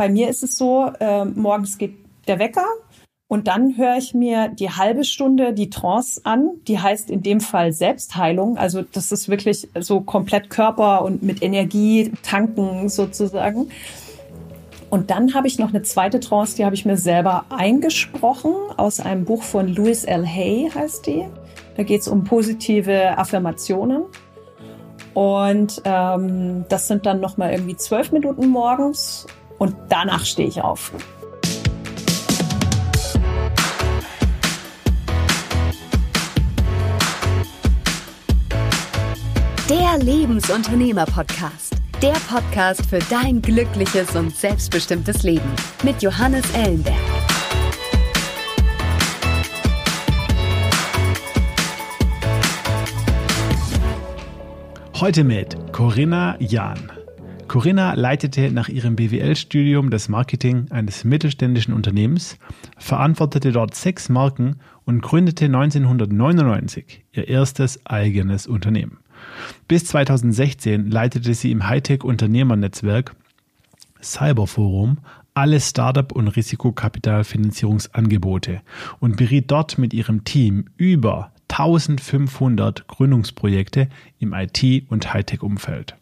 bei mir ist es so, äh, morgens geht der Wecker und dann höre ich mir die halbe Stunde die Trance an. Die heißt in dem Fall Selbstheilung. Also das ist wirklich so komplett Körper und mit Energie tanken sozusagen. Und dann habe ich noch eine zweite Trance, die habe ich mir selber eingesprochen aus einem Buch von Louis L. Hay heißt die. Da geht es um positive Affirmationen. Und ähm, das sind dann noch mal irgendwie zwölf Minuten morgens und danach stehe ich auf. Der Lebensunternehmer-Podcast. Der Podcast für dein glückliches und selbstbestimmtes Leben mit Johannes Ellenberg. Heute mit Corinna Jahn. Corinna leitete nach ihrem BWL-Studium das Marketing eines mittelständischen Unternehmens, verantwortete dort sechs Marken und gründete 1999 ihr erstes eigenes Unternehmen. Bis 2016 leitete sie im Hightech-Unternehmernetzwerk Cyberforum alle Startup- und Risikokapitalfinanzierungsangebote und beriet dort mit ihrem Team über 1500 Gründungsprojekte im IT- und Hightech-Umfeld.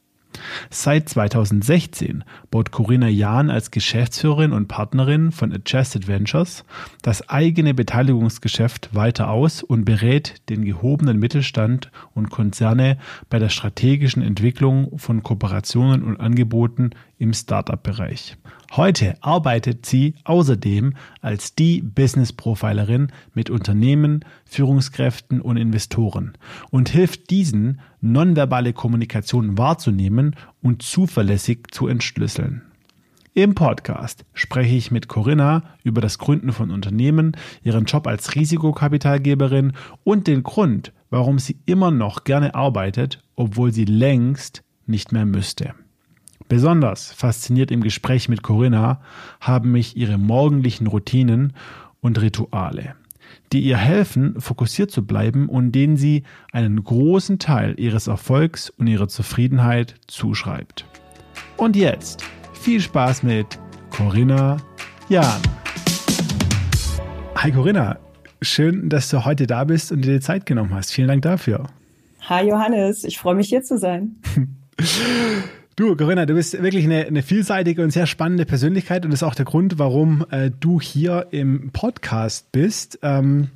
Seit 2016 baut Corinna Jahn als Geschäftsführerin und Partnerin von Adjusted Ventures das eigene Beteiligungsgeschäft weiter aus und berät den gehobenen Mittelstand und Konzerne bei der strategischen Entwicklung von Kooperationen und Angeboten im Startup-Bereich. Heute arbeitet sie außerdem als die Business Profilerin mit Unternehmen, Führungskräften und Investoren und hilft diesen, nonverbale Kommunikation wahrzunehmen und zuverlässig zu entschlüsseln. Im Podcast spreche ich mit Corinna über das Gründen von Unternehmen, ihren Job als Risikokapitalgeberin und den Grund, warum sie immer noch gerne arbeitet, obwohl sie längst nicht mehr müsste. Besonders fasziniert im Gespräch mit Corinna haben mich ihre morgendlichen Routinen und Rituale, die ihr helfen, fokussiert zu bleiben und denen sie einen großen Teil ihres Erfolgs und ihrer Zufriedenheit zuschreibt. Und jetzt viel Spaß mit Corinna Jahn. Hi Corinna, schön, dass du heute da bist und dir die Zeit genommen hast. Vielen Dank dafür. Hi Johannes, ich freue mich hier zu sein. Du, Corinna, du bist wirklich eine, eine, vielseitige und sehr spannende Persönlichkeit und das ist auch der Grund, warum äh, du hier im Podcast bist. Ähm,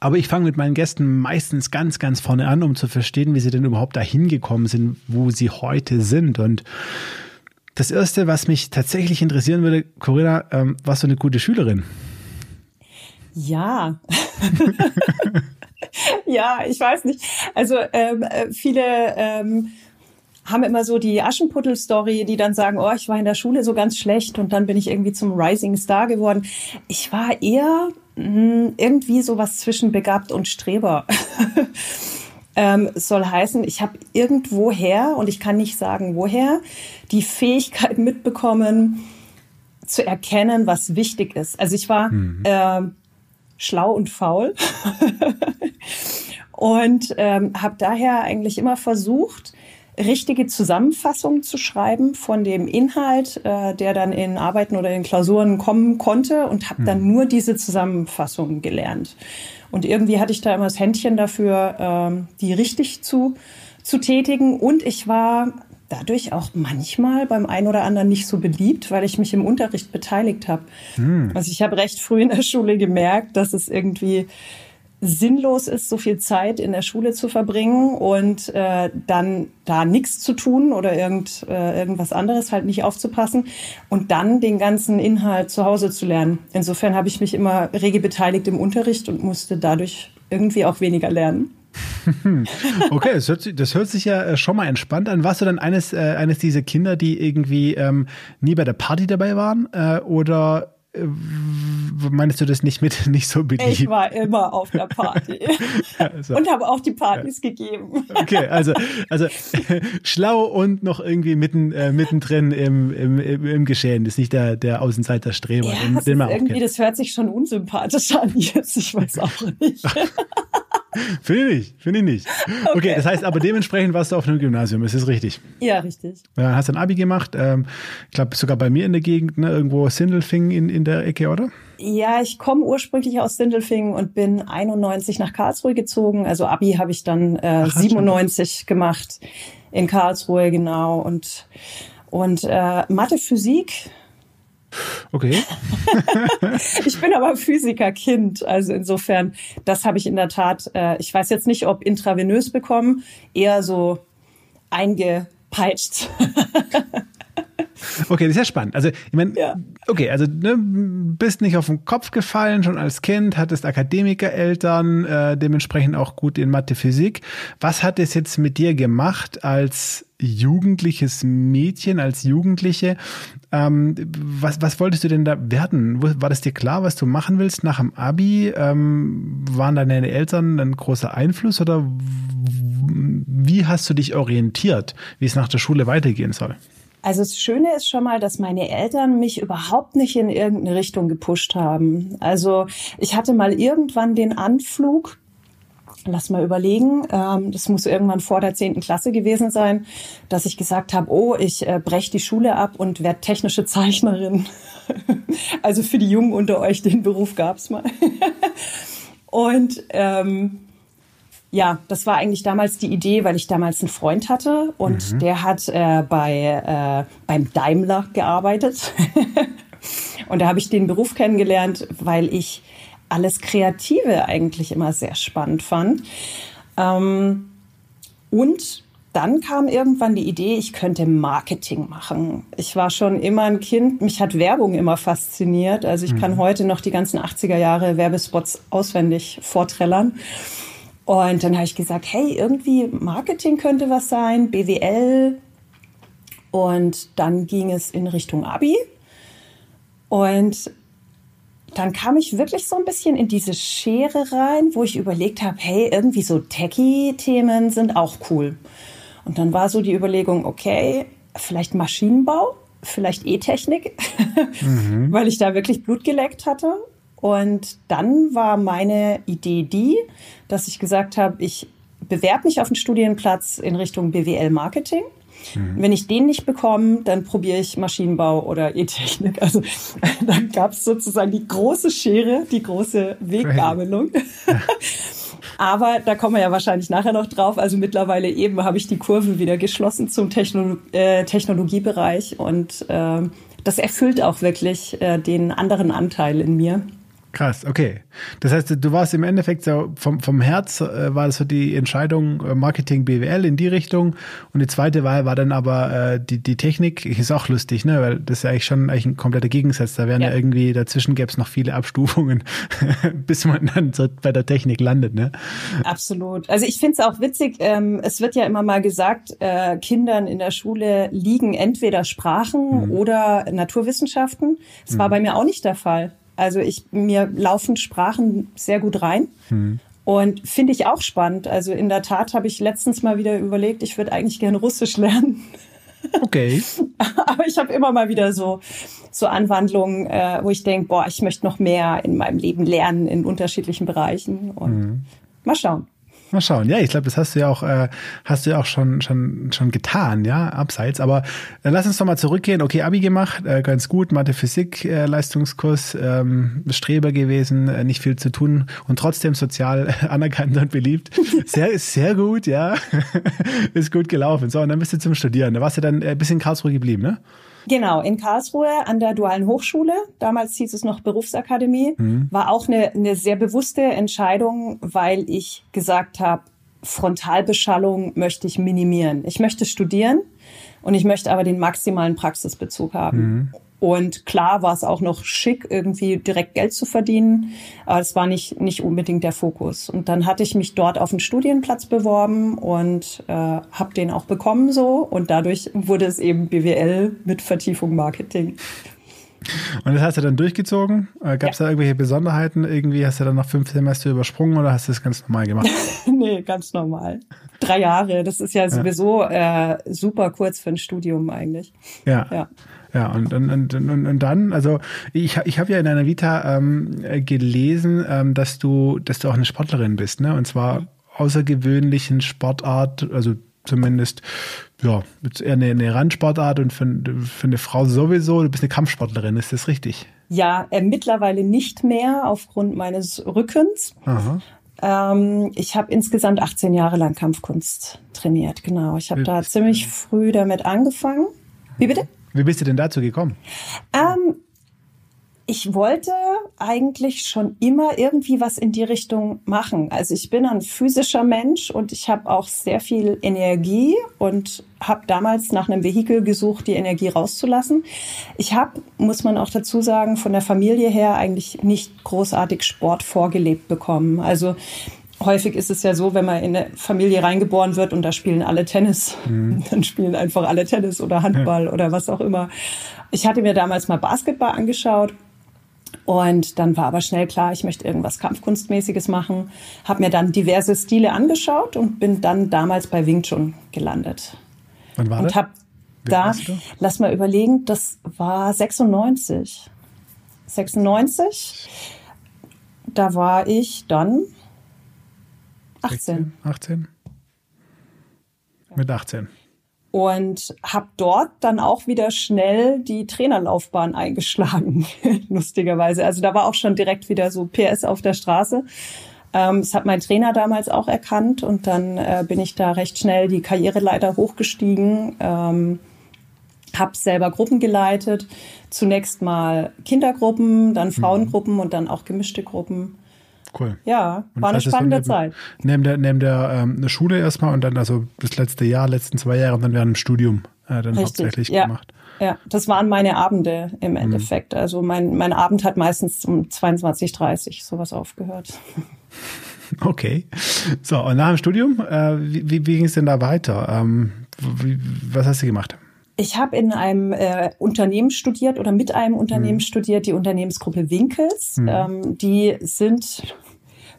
aber ich fange mit meinen Gästen meistens ganz, ganz vorne an, um zu verstehen, wie sie denn überhaupt dahin gekommen sind, wo sie heute sind. Und das Erste, was mich tatsächlich interessieren würde, Corinna, ähm, warst du eine gute Schülerin? Ja. ja, ich weiß nicht. Also ähm, äh, viele ähm, haben immer so die Aschenputtel-Story, die dann sagen, oh, ich war in der Schule so ganz schlecht und dann bin ich irgendwie zum Rising Star geworden. Ich war eher mh, hm, irgendwie sowas zwischen begabt und Streber. ähm, soll heißen, ich habe irgendwoher, und ich kann nicht sagen woher, die Fähigkeit mitbekommen, zu erkennen, was wichtig ist. Also ich war mhm. äh, schlau und faul und ähm, habe daher eigentlich immer versucht, richtige Zusammenfassung zu schreiben von dem Inhalt, äh, der dann in Arbeiten oder in Klausuren kommen konnte und habe dann hm. nur diese Zusammenfassung gelernt. Und irgendwie hatte ich da immer das Händchen dafür, ähm, die richtig zu, zu tätigen. Und ich war dadurch auch manchmal beim einen oder anderen nicht so beliebt, weil ich mich im Unterricht beteiligt habe. Hm. Also ich habe recht früh in der Schule gemerkt, dass es irgendwie sinnlos ist, so viel Zeit in der Schule zu verbringen und äh, dann da nichts zu tun oder irgend, äh, irgendwas anderes halt nicht aufzupassen und dann den ganzen Inhalt zu Hause zu lernen. Insofern habe ich mich immer rege beteiligt im Unterricht und musste dadurch irgendwie auch weniger lernen. okay, das hört, sich, das hört sich ja äh, schon mal entspannt an. Warst du dann eines, äh, eines dieser Kinder, die irgendwie ähm, nie bei der Party dabei waren? Äh, oder meinst du das nicht mit nicht so beliebt? Ich war immer auf der Party also, und habe auch die Partys ja. gegeben. Okay, also also schlau und noch irgendwie mitten äh, mittendrin im, im, im, im Geschehen. Das ist nicht der der Außenseiter-Streber, ja, den, den man irgendwie. Das hört sich schon unsympathisch an jetzt. Ich weiß auch nicht. Finde ich nicht, finde ich nicht. Okay. okay. das heißt aber dementsprechend warst du auf einem Gymnasium, ist das richtig? Ja, richtig. Ja, hast ein Abi gemacht, ähm, ich glaube sogar bei mir in der Gegend, ne, irgendwo Sindelfingen in, in der Ecke, oder? Ja, ich komme ursprünglich aus Sindelfingen und bin 91 nach Karlsruhe gezogen. Also Abi habe ich dann äh, Ach, 97 schon. gemacht in Karlsruhe, genau. Und, und äh, Mathe, Physik Okay. ich bin aber Physikerkind, also insofern, das habe ich in der Tat, äh, ich weiß jetzt nicht, ob intravenös bekommen, eher so eingepeitscht. Okay, das ist ja spannend. Also, ich meine, ja. okay, also ne, bist nicht auf den Kopf gefallen, schon als Kind, hattest Akademikereltern, äh, dementsprechend auch gut in Mathe, Physik. Was hat es jetzt mit dir gemacht als jugendliches Mädchen, als Jugendliche? Ähm, was, was wolltest du denn da werden? War das dir klar, was du machen willst nach dem Abi? Ähm, waren deine Eltern ein großer Einfluss oder wie hast du dich orientiert, wie es nach der Schule weitergehen soll? Also das Schöne ist schon mal, dass meine Eltern mich überhaupt nicht in irgendeine Richtung gepusht haben. Also ich hatte mal irgendwann den Anflug, lass mal überlegen, ähm, das muss irgendwann vor der zehnten Klasse gewesen sein, dass ich gesagt habe, oh, ich äh, breche die Schule ab und werde technische Zeichnerin. also für die Jungen unter euch, den Beruf gab's mal. und ähm, ja, das war eigentlich damals die Idee, weil ich damals einen Freund hatte und mhm. der hat äh, bei, äh, beim Daimler gearbeitet. und da habe ich den Beruf kennengelernt, weil ich alles Kreative eigentlich immer sehr spannend fand. Ähm, und dann kam irgendwann die Idee, ich könnte Marketing machen. Ich war schon immer ein Kind, mich hat Werbung immer fasziniert. Also ich mhm. kann heute noch die ganzen 80er Jahre Werbespots auswendig vorträllern. Und dann habe ich gesagt, hey, irgendwie Marketing könnte was sein, BWL. Und dann ging es in Richtung Abi. Und dann kam ich wirklich so ein bisschen in diese Schere rein, wo ich überlegt habe, hey, irgendwie so Techie-Themen sind auch cool. Und dann war so die Überlegung, okay, vielleicht Maschinenbau, vielleicht E-Technik, mhm. weil ich da wirklich Blut geleckt hatte. Und dann war meine Idee die, dass ich gesagt habe, ich bewerbe mich auf einen Studienplatz in Richtung BWL Marketing. Mhm. Wenn ich den nicht bekomme, dann probiere ich Maschinenbau oder E-Technik. Also dann gab es sozusagen die große Schere, die große Weggabelung. Aber da kommen wir ja wahrscheinlich nachher noch drauf. Also mittlerweile eben habe ich die Kurve wieder geschlossen zum Techno äh, Technologiebereich und äh, das erfüllt auch wirklich äh, den anderen Anteil in mir. Krass, okay. Das heißt, du warst im Endeffekt so vom, vom Herz äh, war das so die Entscheidung äh, Marketing BWL in die Richtung und die zweite Wahl war dann aber äh, die, die Technik. Ist auch lustig, ne? Weil das ist ja eigentlich schon eigentlich ein kompletter Gegensatz. Da wären ja, ja irgendwie, dazwischen gäbe es noch viele Abstufungen, bis man dann so bei der Technik landet, ne? Absolut. Also ich finde es auch witzig, ähm, es wird ja immer mal gesagt, äh, Kindern in der Schule liegen entweder Sprachen mhm. oder Naturwissenschaften. Das mhm. war bei mir auch nicht der Fall. Also ich, mir laufen Sprachen sehr gut rein. Hm. Und finde ich auch spannend. Also in der Tat habe ich letztens mal wieder überlegt, ich würde eigentlich gerne Russisch lernen. Okay. Aber ich habe immer mal wieder so, so Anwandlungen, äh, wo ich denke, boah, ich möchte noch mehr in meinem Leben lernen in unterschiedlichen Bereichen. Und mhm. mal schauen. Mal schauen. Ja, ich glaube, das hast du ja auch, äh, hast du ja auch schon, schon, schon getan, ja, abseits. Aber äh, lass uns doch mal zurückgehen. Okay, Abi gemacht, äh, ganz gut, Mathe, Physik, äh, Leistungskurs, ähm, Streber gewesen, äh, nicht viel zu tun und trotzdem sozial anerkannt und beliebt. Sehr, sehr gut, ja. Ist gut gelaufen. So, und dann bist du zum Studieren. Da warst du dann äh, bis in Karlsruhe geblieben, ne? Genau, in Karlsruhe an der Dualen Hochschule, damals hieß es noch Berufsakademie, mhm. war auch eine, eine sehr bewusste Entscheidung, weil ich gesagt habe, Frontalbeschallung möchte ich minimieren. Ich möchte studieren und ich möchte aber den maximalen Praxisbezug haben. Mhm. Und klar war es auch noch schick, irgendwie direkt Geld zu verdienen, aber es war nicht, nicht unbedingt der Fokus. Und dann hatte ich mich dort auf einen Studienplatz beworben und äh, habe den auch bekommen so. Und dadurch wurde es eben BWL mit Vertiefung Marketing. Und das hast du dann durchgezogen? Äh, Gab es ja. da irgendwelche Besonderheiten? Irgendwie hast du dann noch fünf Semester übersprungen oder hast du das ganz normal gemacht? nee, ganz normal. Drei Jahre, das ist ja sowieso ja. Äh, super kurz für ein Studium eigentlich. Ja. ja. Ja, und, und, und, und, dann, also ich, ich habe ja in deiner Vita ähm, gelesen, ähm, dass du, dass du auch eine Sportlerin bist, ne? Und zwar außergewöhnlichen Sportart, also zumindest ja, eher eine, eine Randsportart und für, für eine Frau sowieso. Du bist eine Kampfsportlerin, ist das richtig? Ja, äh, mittlerweile nicht mehr aufgrund meines Rückens. Ähm, ich habe insgesamt 18 Jahre lang Kampfkunst trainiert, genau. Ich habe da ziemlich früh damit angefangen. Wie bitte? Wie bist du denn dazu gekommen? Ähm, ich wollte eigentlich schon immer irgendwie was in die Richtung machen. Also ich bin ein physischer Mensch und ich habe auch sehr viel Energie und habe damals nach einem Vehikel gesucht, die Energie rauszulassen. Ich habe, muss man auch dazu sagen, von der Familie her eigentlich nicht großartig Sport vorgelebt bekommen. Also häufig ist es ja so, wenn man in eine Familie reingeboren wird und da spielen alle Tennis, mhm. dann spielen einfach alle Tennis oder Handball ja. oder was auch immer. Ich hatte mir damals mal Basketball angeschaut und dann war aber schnell klar, ich möchte irgendwas Kampfkunstmäßiges machen. Habe mir dann diverse Stile angeschaut und bin dann damals bei Wing Chun gelandet. Wann war und das? Hab da, lass mal überlegen, das war 96. 96. Da war ich dann 18. 18? Mit 18 und habe dort dann auch wieder schnell die Trainerlaufbahn eingeschlagen, lustigerweise. Also da war auch schon direkt wieder so PS auf der Straße. Ähm, das hat mein Trainer damals auch erkannt und dann äh, bin ich da recht schnell die Karriereleiter hochgestiegen. Ähm, habe selber Gruppen geleitet, zunächst mal Kindergruppen, dann mhm. Frauengruppen und dann auch gemischte Gruppen. Cool. Ja, und war eine spannende neben, Zeit. Neben der, neben der ähm, eine Schule erstmal und dann also das letzte Jahr, letzten zwei Jahre und dann während dem Studium äh, dann Richtig, hauptsächlich ja. gemacht. Ja, das waren meine Abende im mhm. Endeffekt. Mhm. Also mein, mein Abend hat meistens um 22, 30 sowas aufgehört. Okay. So, und nach dem Studium, äh, wie, wie, wie ging es denn da weiter? Ähm, wie, was hast du gemacht? Ich habe in einem äh, Unternehmen studiert oder mit einem Unternehmen mhm. studiert, die Unternehmensgruppe Winkels. Mhm. Ähm, die sind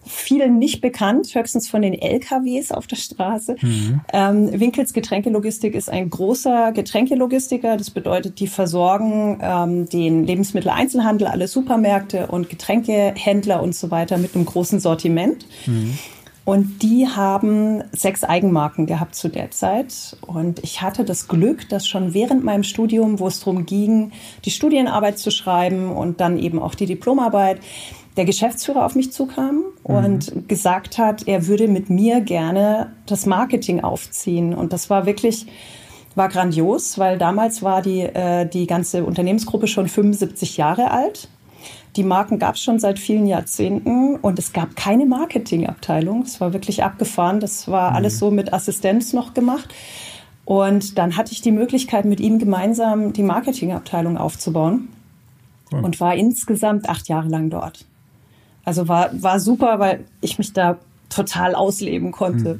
vielen nicht bekannt, höchstens von den LKWs auf der Straße. Mhm. Ähm, Winkels Getränkelogistik ist ein großer Getränkelogistiker. Das bedeutet, die versorgen ähm, den Lebensmitteleinzelhandel, alle Supermärkte und Getränkehändler und so weiter mit einem großen Sortiment. Mhm. Und die haben sechs Eigenmarken gehabt zu der Zeit. Und ich hatte das Glück, dass schon während meinem Studium, wo es darum ging, die Studienarbeit zu schreiben und dann eben auch die Diplomarbeit, der Geschäftsführer auf mich zukam und mhm. gesagt hat, er würde mit mir gerne das Marketing aufziehen. Und das war wirklich, war grandios, weil damals war die, äh, die ganze Unternehmensgruppe schon 75 Jahre alt. Die Marken gab es schon seit vielen Jahrzehnten und es gab keine Marketingabteilung. Es war wirklich abgefahren. Das war mhm. alles so mit Assistenz noch gemacht. Und dann hatte ich die Möglichkeit, mit ihm gemeinsam die Marketingabteilung aufzubauen cool. und war insgesamt acht Jahre lang dort. Also war, war super, weil ich mich da total ausleben konnte. Hm.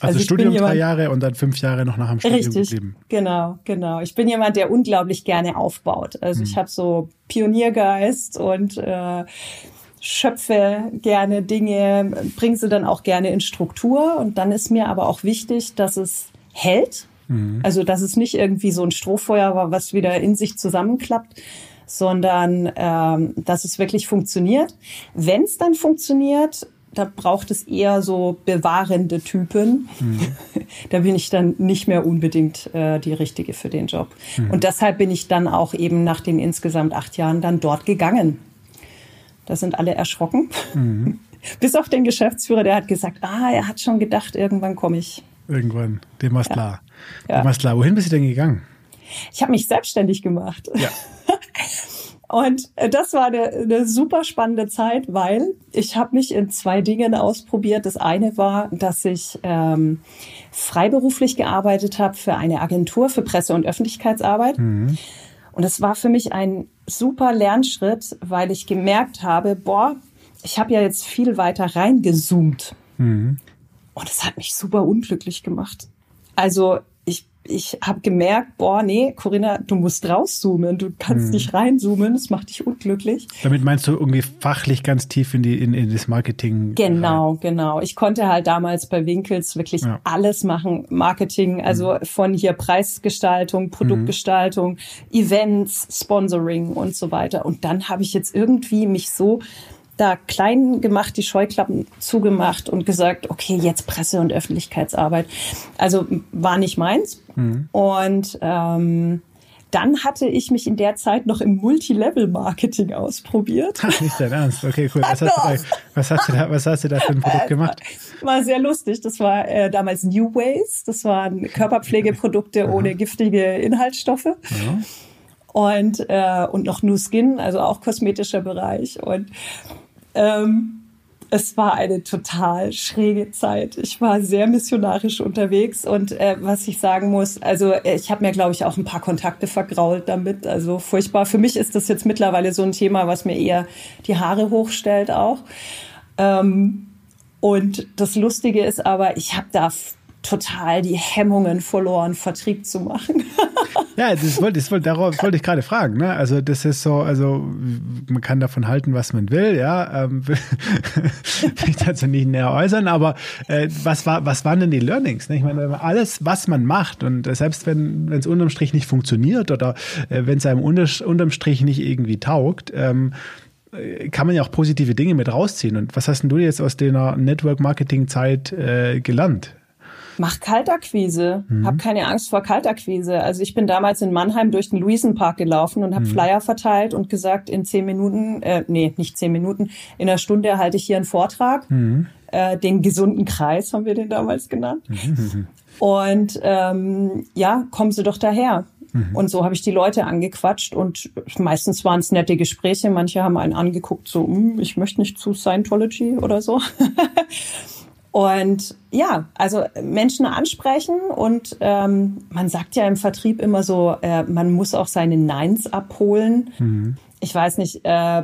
Also, also Studium jemand, drei Jahre und dann fünf Jahre noch nach dem Studium richtig, geblieben. Genau, genau. Ich bin jemand, der unglaublich gerne aufbaut. Also hm. ich habe so Pioniergeist und äh, schöpfe gerne Dinge, bringe sie dann auch gerne in Struktur. Und dann ist mir aber auch wichtig, dass es hält. Mhm. Also dass es nicht irgendwie so ein Strohfeuer war, was wieder in sich zusammenklappt, sondern ähm, dass es wirklich funktioniert. Wenn es dann funktioniert, da braucht es eher so bewahrende Typen. Mhm. da bin ich dann nicht mehr unbedingt äh, die richtige für den Job. Mhm. Und deshalb bin ich dann auch eben nach den insgesamt acht Jahren dann dort gegangen. Da sind alle erschrocken. Mhm. Bis auf den Geschäftsführer, der hat gesagt, ah, er hat schon gedacht, irgendwann komme ich. Irgendwann, dem war ja. klar. Dem war klar. Wohin bist du denn gegangen? Ich habe mich selbstständig gemacht. Ja. Und das war eine, eine super spannende Zeit, weil ich habe mich in zwei Dingen ausprobiert. Das eine war, dass ich ähm, freiberuflich gearbeitet habe für eine Agentur für Presse- und Öffentlichkeitsarbeit. Mhm. Und das war für mich ein super Lernschritt, weil ich gemerkt habe, boah, ich habe ja jetzt viel weiter reingezoomt. Mhm. Und es hat mich super unglücklich gemacht. Also ich habe gemerkt, boah, nee, Corinna, du musst rauszoomen, du kannst hm. nicht reinzoomen, das macht dich unglücklich. Damit meinst du irgendwie fachlich ganz tief in die in, in das Marketing? Genau, rein. genau. Ich konnte halt damals bei Winkels wirklich ja. alles machen, Marketing, also hm. von hier Preisgestaltung, Produktgestaltung, hm. Events, Sponsoring und so weiter. Und dann habe ich jetzt irgendwie mich so da klein gemacht, die Scheuklappen zugemacht und gesagt, okay, jetzt Presse- und Öffentlichkeitsarbeit. Also war nicht meins. Mhm. Und ähm, dann hatte ich mich in der Zeit noch im Multilevel-Marketing ausprobiert. Ach, nicht dein Ernst. Okay, cool. Was hast, da, was hast, du da, was hast du da für ein Produkt gemacht? War sehr lustig. Das war äh, damals New Ways. Das waren Körperpflegeprodukte ohne giftige Inhaltsstoffe. Ja. Und, äh, und noch New Skin, also auch kosmetischer Bereich. Und ähm, es war eine total schräge Zeit. Ich war sehr missionarisch unterwegs und äh, was ich sagen muss, also äh, ich habe mir, glaube ich, auch ein paar Kontakte vergrault damit. Also furchtbar. Für mich ist das jetzt mittlerweile so ein Thema, was mir eher die Haare hochstellt auch. Ähm, und das Lustige ist aber, ich habe da total die Hemmungen verloren, Vertrieb zu machen. ja, das wollte, das wollte, darauf wollte ich gerade fragen. Ne? Also das ist so, also man kann davon halten, was man will, ja. Ähm, will ich dazu nicht näher äußern, aber äh, was war, was waren denn die Learnings? Ne? Ich meine, alles, was man macht und äh, selbst wenn es unterm Strich nicht funktioniert oder äh, wenn es einem unter, unterm Strich nicht irgendwie taugt, ähm, äh, kann man ja auch positive Dinge mit rausziehen. Und was hast denn du jetzt aus der Network-Marketing-Zeit äh, gelernt? Mach Kaltakquise. Mhm. Hab keine Angst vor Kaltakquise. Also ich bin damals in Mannheim durch den Luisenpark gelaufen und habe mhm. Flyer verteilt und gesagt, in zehn Minuten, äh, nee, nicht zehn Minuten, in einer Stunde halte ich hier einen Vortrag. Mhm. Äh, den gesunden Kreis haben wir den damals genannt. Mhm. Und ähm, ja, kommen Sie doch daher. Mhm. Und so habe ich die Leute angequatscht und meistens waren es nette Gespräche. Manche haben einen angeguckt, so, hm, ich möchte nicht zu Scientology oder so. Und ja, also Menschen ansprechen und ähm, man sagt ja im Vertrieb immer so, äh, man muss auch seine Neins abholen. Mhm. Ich weiß nicht, äh,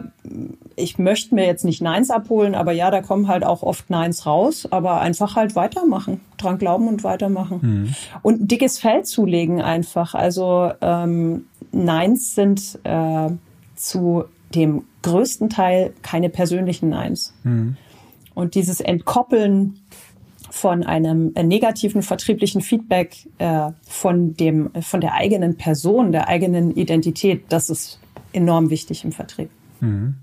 ich möchte mir jetzt nicht Neins abholen, aber ja, da kommen halt auch oft Neins raus, aber einfach halt weitermachen, dran glauben und weitermachen. Mhm. Und ein dickes Feld zulegen einfach. Also ähm, Neins sind äh, zu dem größten Teil keine persönlichen Neins. Mhm. Und dieses Entkoppeln von einem äh, negativen vertrieblichen Feedback äh, von dem von der eigenen Person, der eigenen Identität, das ist enorm wichtig im Vertrieb. Mhm.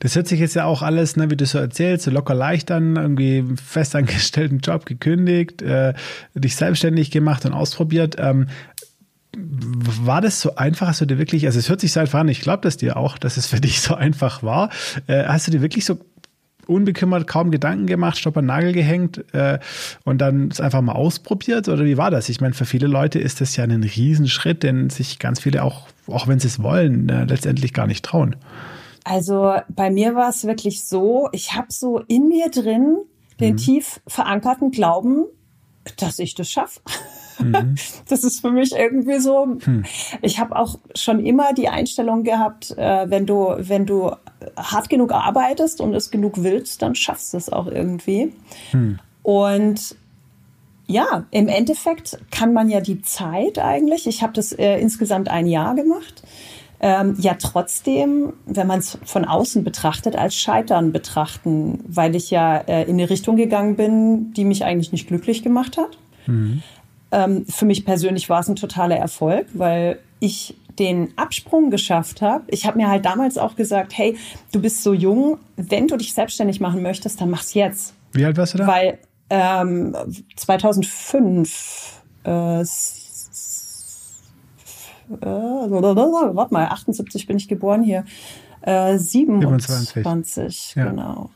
Das hört sich jetzt ja auch alles, ne, wie du so erzählst, so locker leicht an, irgendwie festangestellten Job gekündigt, äh, dich selbstständig gemacht und ausprobiert. Ähm, war das so einfach? Hast du dir wirklich, also es hört sich so einfach an, ich glaube das dir auch, dass es für dich so einfach war. Äh, hast du dir wirklich so unbekümmert, kaum Gedanken gemacht, Stopp an Nagel gehängt äh, und dann es einfach mal ausprobiert? Oder wie war das? Ich meine, für viele Leute ist das ja ein Riesenschritt, den sich ganz viele auch, auch wenn sie es wollen, äh, letztendlich gar nicht trauen. Also bei mir war es wirklich so, ich habe so in mir drin den mhm. tief verankerten Glauben, dass ich das schaffe. Mhm. Das ist für mich irgendwie so. Mhm. Ich habe auch schon immer die Einstellung gehabt, äh, wenn du, wenn du hart genug arbeitest und es genug willst, dann schaffst du es auch irgendwie. Mhm. Und ja, im Endeffekt kann man ja die Zeit eigentlich, ich habe das äh, insgesamt ein Jahr gemacht, ähm, ja trotzdem, wenn man es von außen betrachtet, als Scheitern betrachten, weil ich ja äh, in eine Richtung gegangen bin, die mich eigentlich nicht glücklich gemacht hat. Mhm. Ähm, für mich persönlich war es ein totaler Erfolg, weil ich den Absprung geschafft habe. Ich habe mir halt damals auch gesagt, hey, du bist so jung, wenn du dich selbstständig machen möchtest, dann mach's jetzt. Wie alt warst du da? Weil ähm, 2005 äh, äh, warte mal, 78 bin ich geboren hier. Äh, 27, 27 ja. genau.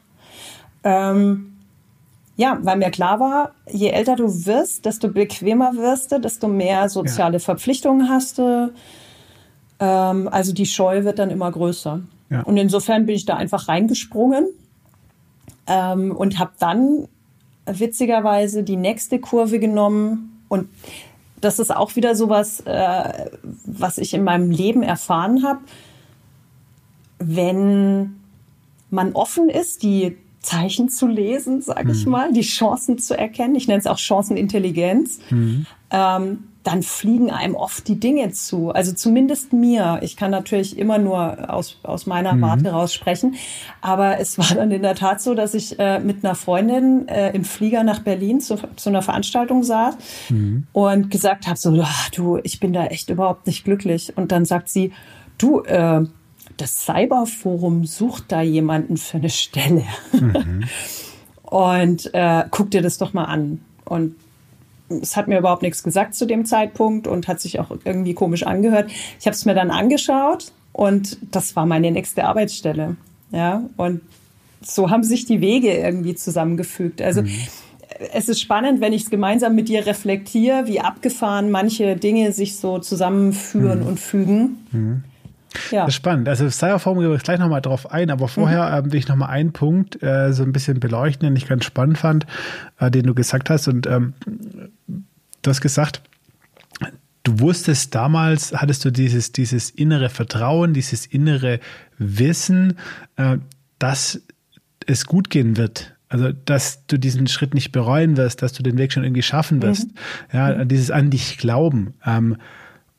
Ähm, ja, weil mir klar war, je älter du wirst, desto bequemer wirst du, desto mehr soziale ja. Verpflichtungen hast du. Ähm, also die Scheu wird dann immer größer. Ja. Und insofern bin ich da einfach reingesprungen ähm, und habe dann witzigerweise die nächste Kurve genommen. Und das ist auch wieder sowas, äh, was ich in meinem Leben erfahren habe. Wenn man offen ist, die Zeichen zu lesen, sage ich mhm. mal, die Chancen zu erkennen. Ich nenne es auch Chancenintelligenz. Mhm. Ähm, dann fliegen einem oft die Dinge zu. Also zumindest mir. Ich kann natürlich immer nur aus, aus meiner mhm. Warte raus sprechen. Aber es war dann in der Tat so, dass ich äh, mit einer Freundin äh, im Flieger nach Berlin zu, zu einer Veranstaltung saß mhm. und gesagt habe, so, ach, du, ich bin da echt überhaupt nicht glücklich. Und dann sagt sie, du, äh, das Cyberforum sucht da jemanden für eine Stelle. Mhm. und äh, guck dir das doch mal an. Und es hat mir überhaupt nichts gesagt zu dem Zeitpunkt und hat sich auch irgendwie komisch angehört. Ich habe es mir dann angeschaut und das war meine nächste Arbeitsstelle. Ja, und so haben sich die Wege irgendwie zusammengefügt. Also mhm. es ist spannend, wenn ich es gemeinsam mit dir reflektiere, wie abgefahren manche Dinge sich so zusammenführen mhm. und fügen. Mhm. Ja. Das ist spannend. Also Styrofoam gehen wir gleich nochmal drauf ein, aber vorher mhm. ähm, will ich nochmal einen Punkt äh, so ein bisschen beleuchten, den ich ganz spannend fand, äh, den du gesagt hast. Und ähm, du hast gesagt, du wusstest damals, hattest du dieses, dieses innere Vertrauen, dieses innere Wissen, äh, dass es gut gehen wird. Also, dass du diesen Schritt nicht bereuen wirst, dass du den Weg schon irgendwie schaffen wirst. Mhm. Ja, mhm. dieses an dich glauben. Ähm,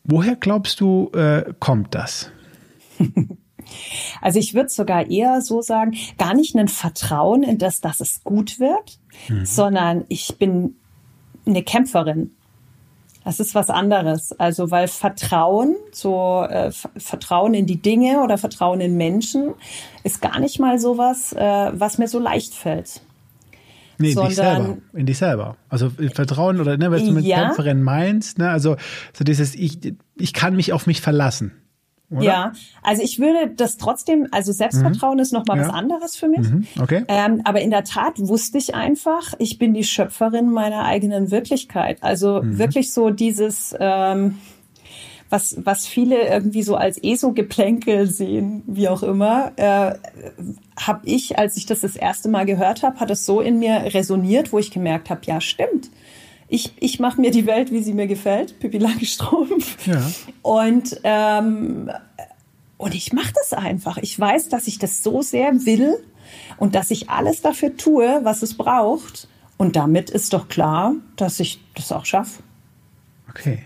woher glaubst du, äh, kommt das? Also ich würde sogar eher so sagen, gar nicht ein Vertrauen in das, dass es gut wird, mhm. sondern ich bin eine Kämpferin. Das ist was anderes. Also weil Vertrauen, so äh, Vertrauen in die Dinge oder Vertrauen in Menschen, ist gar nicht mal sowas, äh, was mir so leicht fällt. Nee, in dich selber. In dich selber. Also Vertrauen oder ne, was du mit ja. Kämpferin meinst, ne? Also so dieses, ich, ich kann mich auf mich verlassen. Oder? Ja, also ich würde das trotzdem, also Selbstvertrauen mhm. ist nochmal ja. was anderes für mich. Mhm. Okay. Ähm, aber in der Tat wusste ich einfach, ich bin die Schöpferin meiner eigenen Wirklichkeit. Also mhm. wirklich so dieses, ähm, was, was viele irgendwie so als ESO-Geplänkel sehen, wie auch immer, äh, habe ich, als ich das das erste Mal gehört habe, hat es so in mir resoniert, wo ich gemerkt habe, ja, stimmt ich, ich mache mir die Welt, wie sie mir gefällt, Pippi Langstrumpf. Ja. Und, ähm, und ich mache das einfach. Ich weiß, dass ich das so sehr will und dass ich alles dafür tue, was es braucht. Und damit ist doch klar, dass ich das auch schaffe. Okay.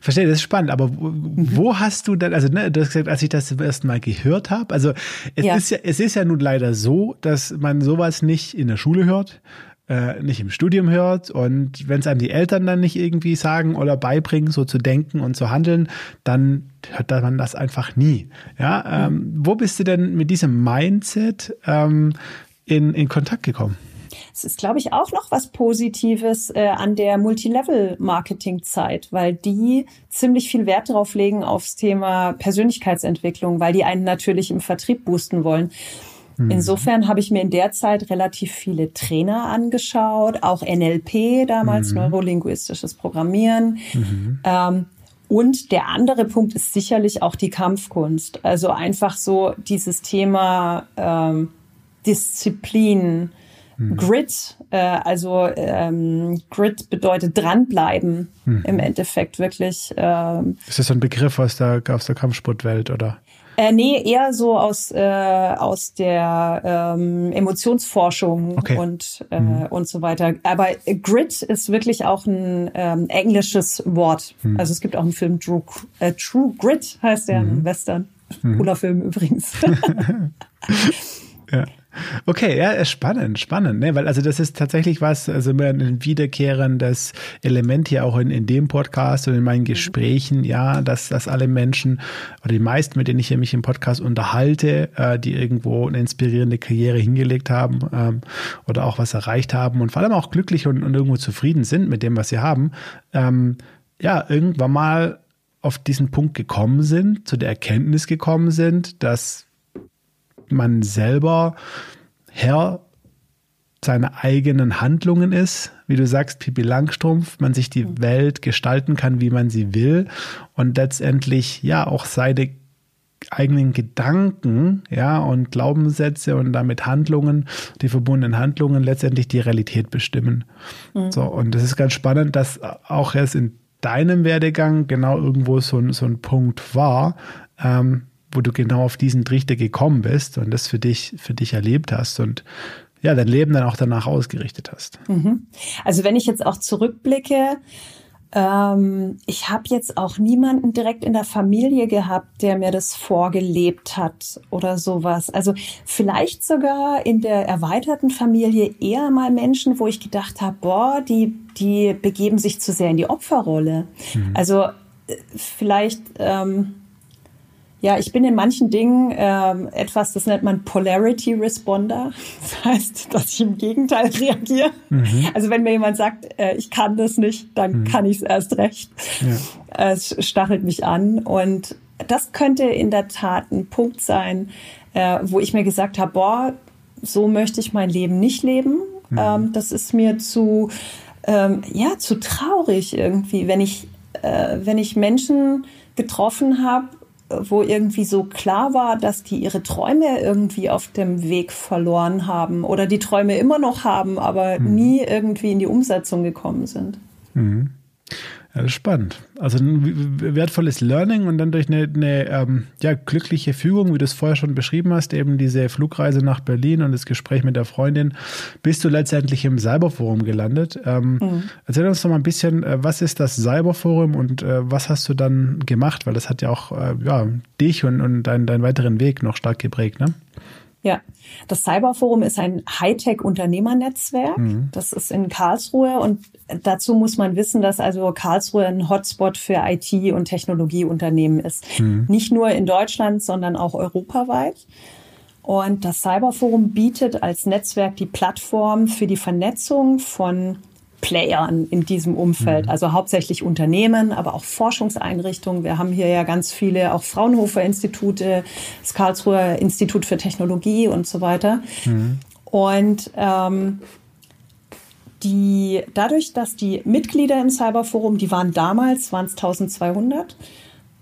Verstehe, das ist spannend, aber wo, mhm. wo hast du dann, also ne, du hast gesagt, als ich das zum ersten Mal gehört habe, also es ja. ist ja, es ist ja nun leider so, dass man sowas nicht in der Schule hört, äh, nicht im Studium hört und wenn es einem die Eltern dann nicht irgendwie sagen oder beibringen, so zu denken und zu handeln, dann hört man das einfach nie. Ja, ähm, wo bist du denn mit diesem Mindset ähm, in, in Kontakt gekommen? Es ist, glaube ich, auch noch was Positives äh, an der Multilevel-Marketing-Zeit, weil die ziemlich viel Wert darauf legen aufs Thema Persönlichkeitsentwicklung, weil die einen natürlich im Vertrieb boosten wollen. Mhm. Insofern habe ich mir in der Zeit relativ viele Trainer angeschaut, auch NLP damals, mhm. neurolinguistisches Programmieren. Mhm. Ähm, und der andere Punkt ist sicherlich auch die Kampfkunst. Also einfach so dieses Thema ähm, Disziplin, mhm. Grit. Äh, also ähm, Grit bedeutet dranbleiben mhm. im Endeffekt wirklich. Ähm, ist das so ein Begriff aus der, aus der Kampfsportwelt oder? Äh, nee, eher so aus, äh, aus der ähm, Emotionsforschung okay. und, äh, mhm. und so weiter. Aber Grit ist wirklich auch ein ähm, englisches Wort. Mhm. Also es gibt auch einen Film, True, äh, True Grit heißt der, mhm. ein Western. Mhm. Cooler Film übrigens. ja. Okay, ja, spannend, spannend, ne? Weil also das ist tatsächlich was, also ein wiederkehrendes Element hier auch in, in dem Podcast und in meinen mhm. Gesprächen, ja, dass, dass alle Menschen oder die meisten, mit denen ich mich im Podcast unterhalte, äh, die irgendwo eine inspirierende Karriere hingelegt haben ähm, oder auch was erreicht haben und vor allem auch glücklich und, und irgendwo zufrieden sind mit dem, was sie haben, ähm, ja, irgendwann mal auf diesen Punkt gekommen sind, zu der Erkenntnis gekommen sind, dass man selber Herr seiner eigenen Handlungen ist, wie du sagst, Pipi Langstrumpf, man sich die Welt gestalten kann, wie man sie will und letztendlich ja auch seine eigenen Gedanken, ja, und Glaubenssätze und damit Handlungen, die verbundenen Handlungen letztendlich die Realität bestimmen. Mhm. So, und das ist ganz spannend, dass auch erst in deinem Werdegang genau irgendwo so, so ein Punkt war, ähm, wo du genau auf diesen Trichter gekommen bist und das für dich, für dich erlebt hast. Und ja, dein Leben dann auch danach ausgerichtet hast. Mhm. Also wenn ich jetzt auch zurückblicke, ähm, ich habe jetzt auch niemanden direkt in der Familie gehabt, der mir das vorgelebt hat oder sowas. Also vielleicht sogar in der erweiterten Familie eher mal Menschen, wo ich gedacht habe, boah, die, die begeben sich zu sehr in die Opferrolle. Mhm. Also äh, vielleicht ähm, ja, ich bin in manchen Dingen ähm, etwas, das nennt man Polarity Responder. Das heißt, dass ich im Gegenteil reagiere. Mhm. Also wenn mir jemand sagt, äh, ich kann das nicht, dann mhm. kann ich es erst recht. Ja. Es stachelt mich an. Und das könnte in der Tat ein Punkt sein, äh, wo ich mir gesagt habe, boah, so möchte ich mein Leben nicht leben. Mhm. Ähm, das ist mir zu, ähm, ja, zu traurig irgendwie, wenn ich, äh, wenn ich Menschen getroffen habe, wo irgendwie so klar war, dass die ihre Träume irgendwie auf dem Weg verloren haben oder die Träume immer noch haben, aber mhm. nie irgendwie in die Umsetzung gekommen sind. Mhm. Ja, spannend. Also ein wertvolles Learning und dann durch eine, eine ähm, ja, glückliche Fügung, wie du es vorher schon beschrieben hast, eben diese Flugreise nach Berlin und das Gespräch mit der Freundin, bist du letztendlich im Cyberforum gelandet. Ähm, mhm. Erzähl uns doch mal ein bisschen, äh, was ist das Cyberforum und äh, was hast du dann gemacht? Weil das hat ja auch äh, ja, dich und, und deinen, deinen weiteren Weg noch stark geprägt, ne? Ja, das Cyberforum ist ein Hightech-Unternehmernetzwerk. Mhm. Das ist in Karlsruhe und dazu muss man wissen, dass also Karlsruhe ein Hotspot für IT- und Technologieunternehmen ist. Mhm. Nicht nur in Deutschland, sondern auch europaweit. Und das Cyberforum bietet als Netzwerk die Plattform für die Vernetzung von Playern in diesem Umfeld, mhm. also hauptsächlich Unternehmen, aber auch Forschungseinrichtungen. Wir haben hier ja ganz viele, auch Fraunhofer Institute, das Karlsruher Institut für Technologie und so weiter. Mhm. Und ähm, die, dadurch, dass die Mitglieder im Cyberforum, die waren damals, waren es 1200,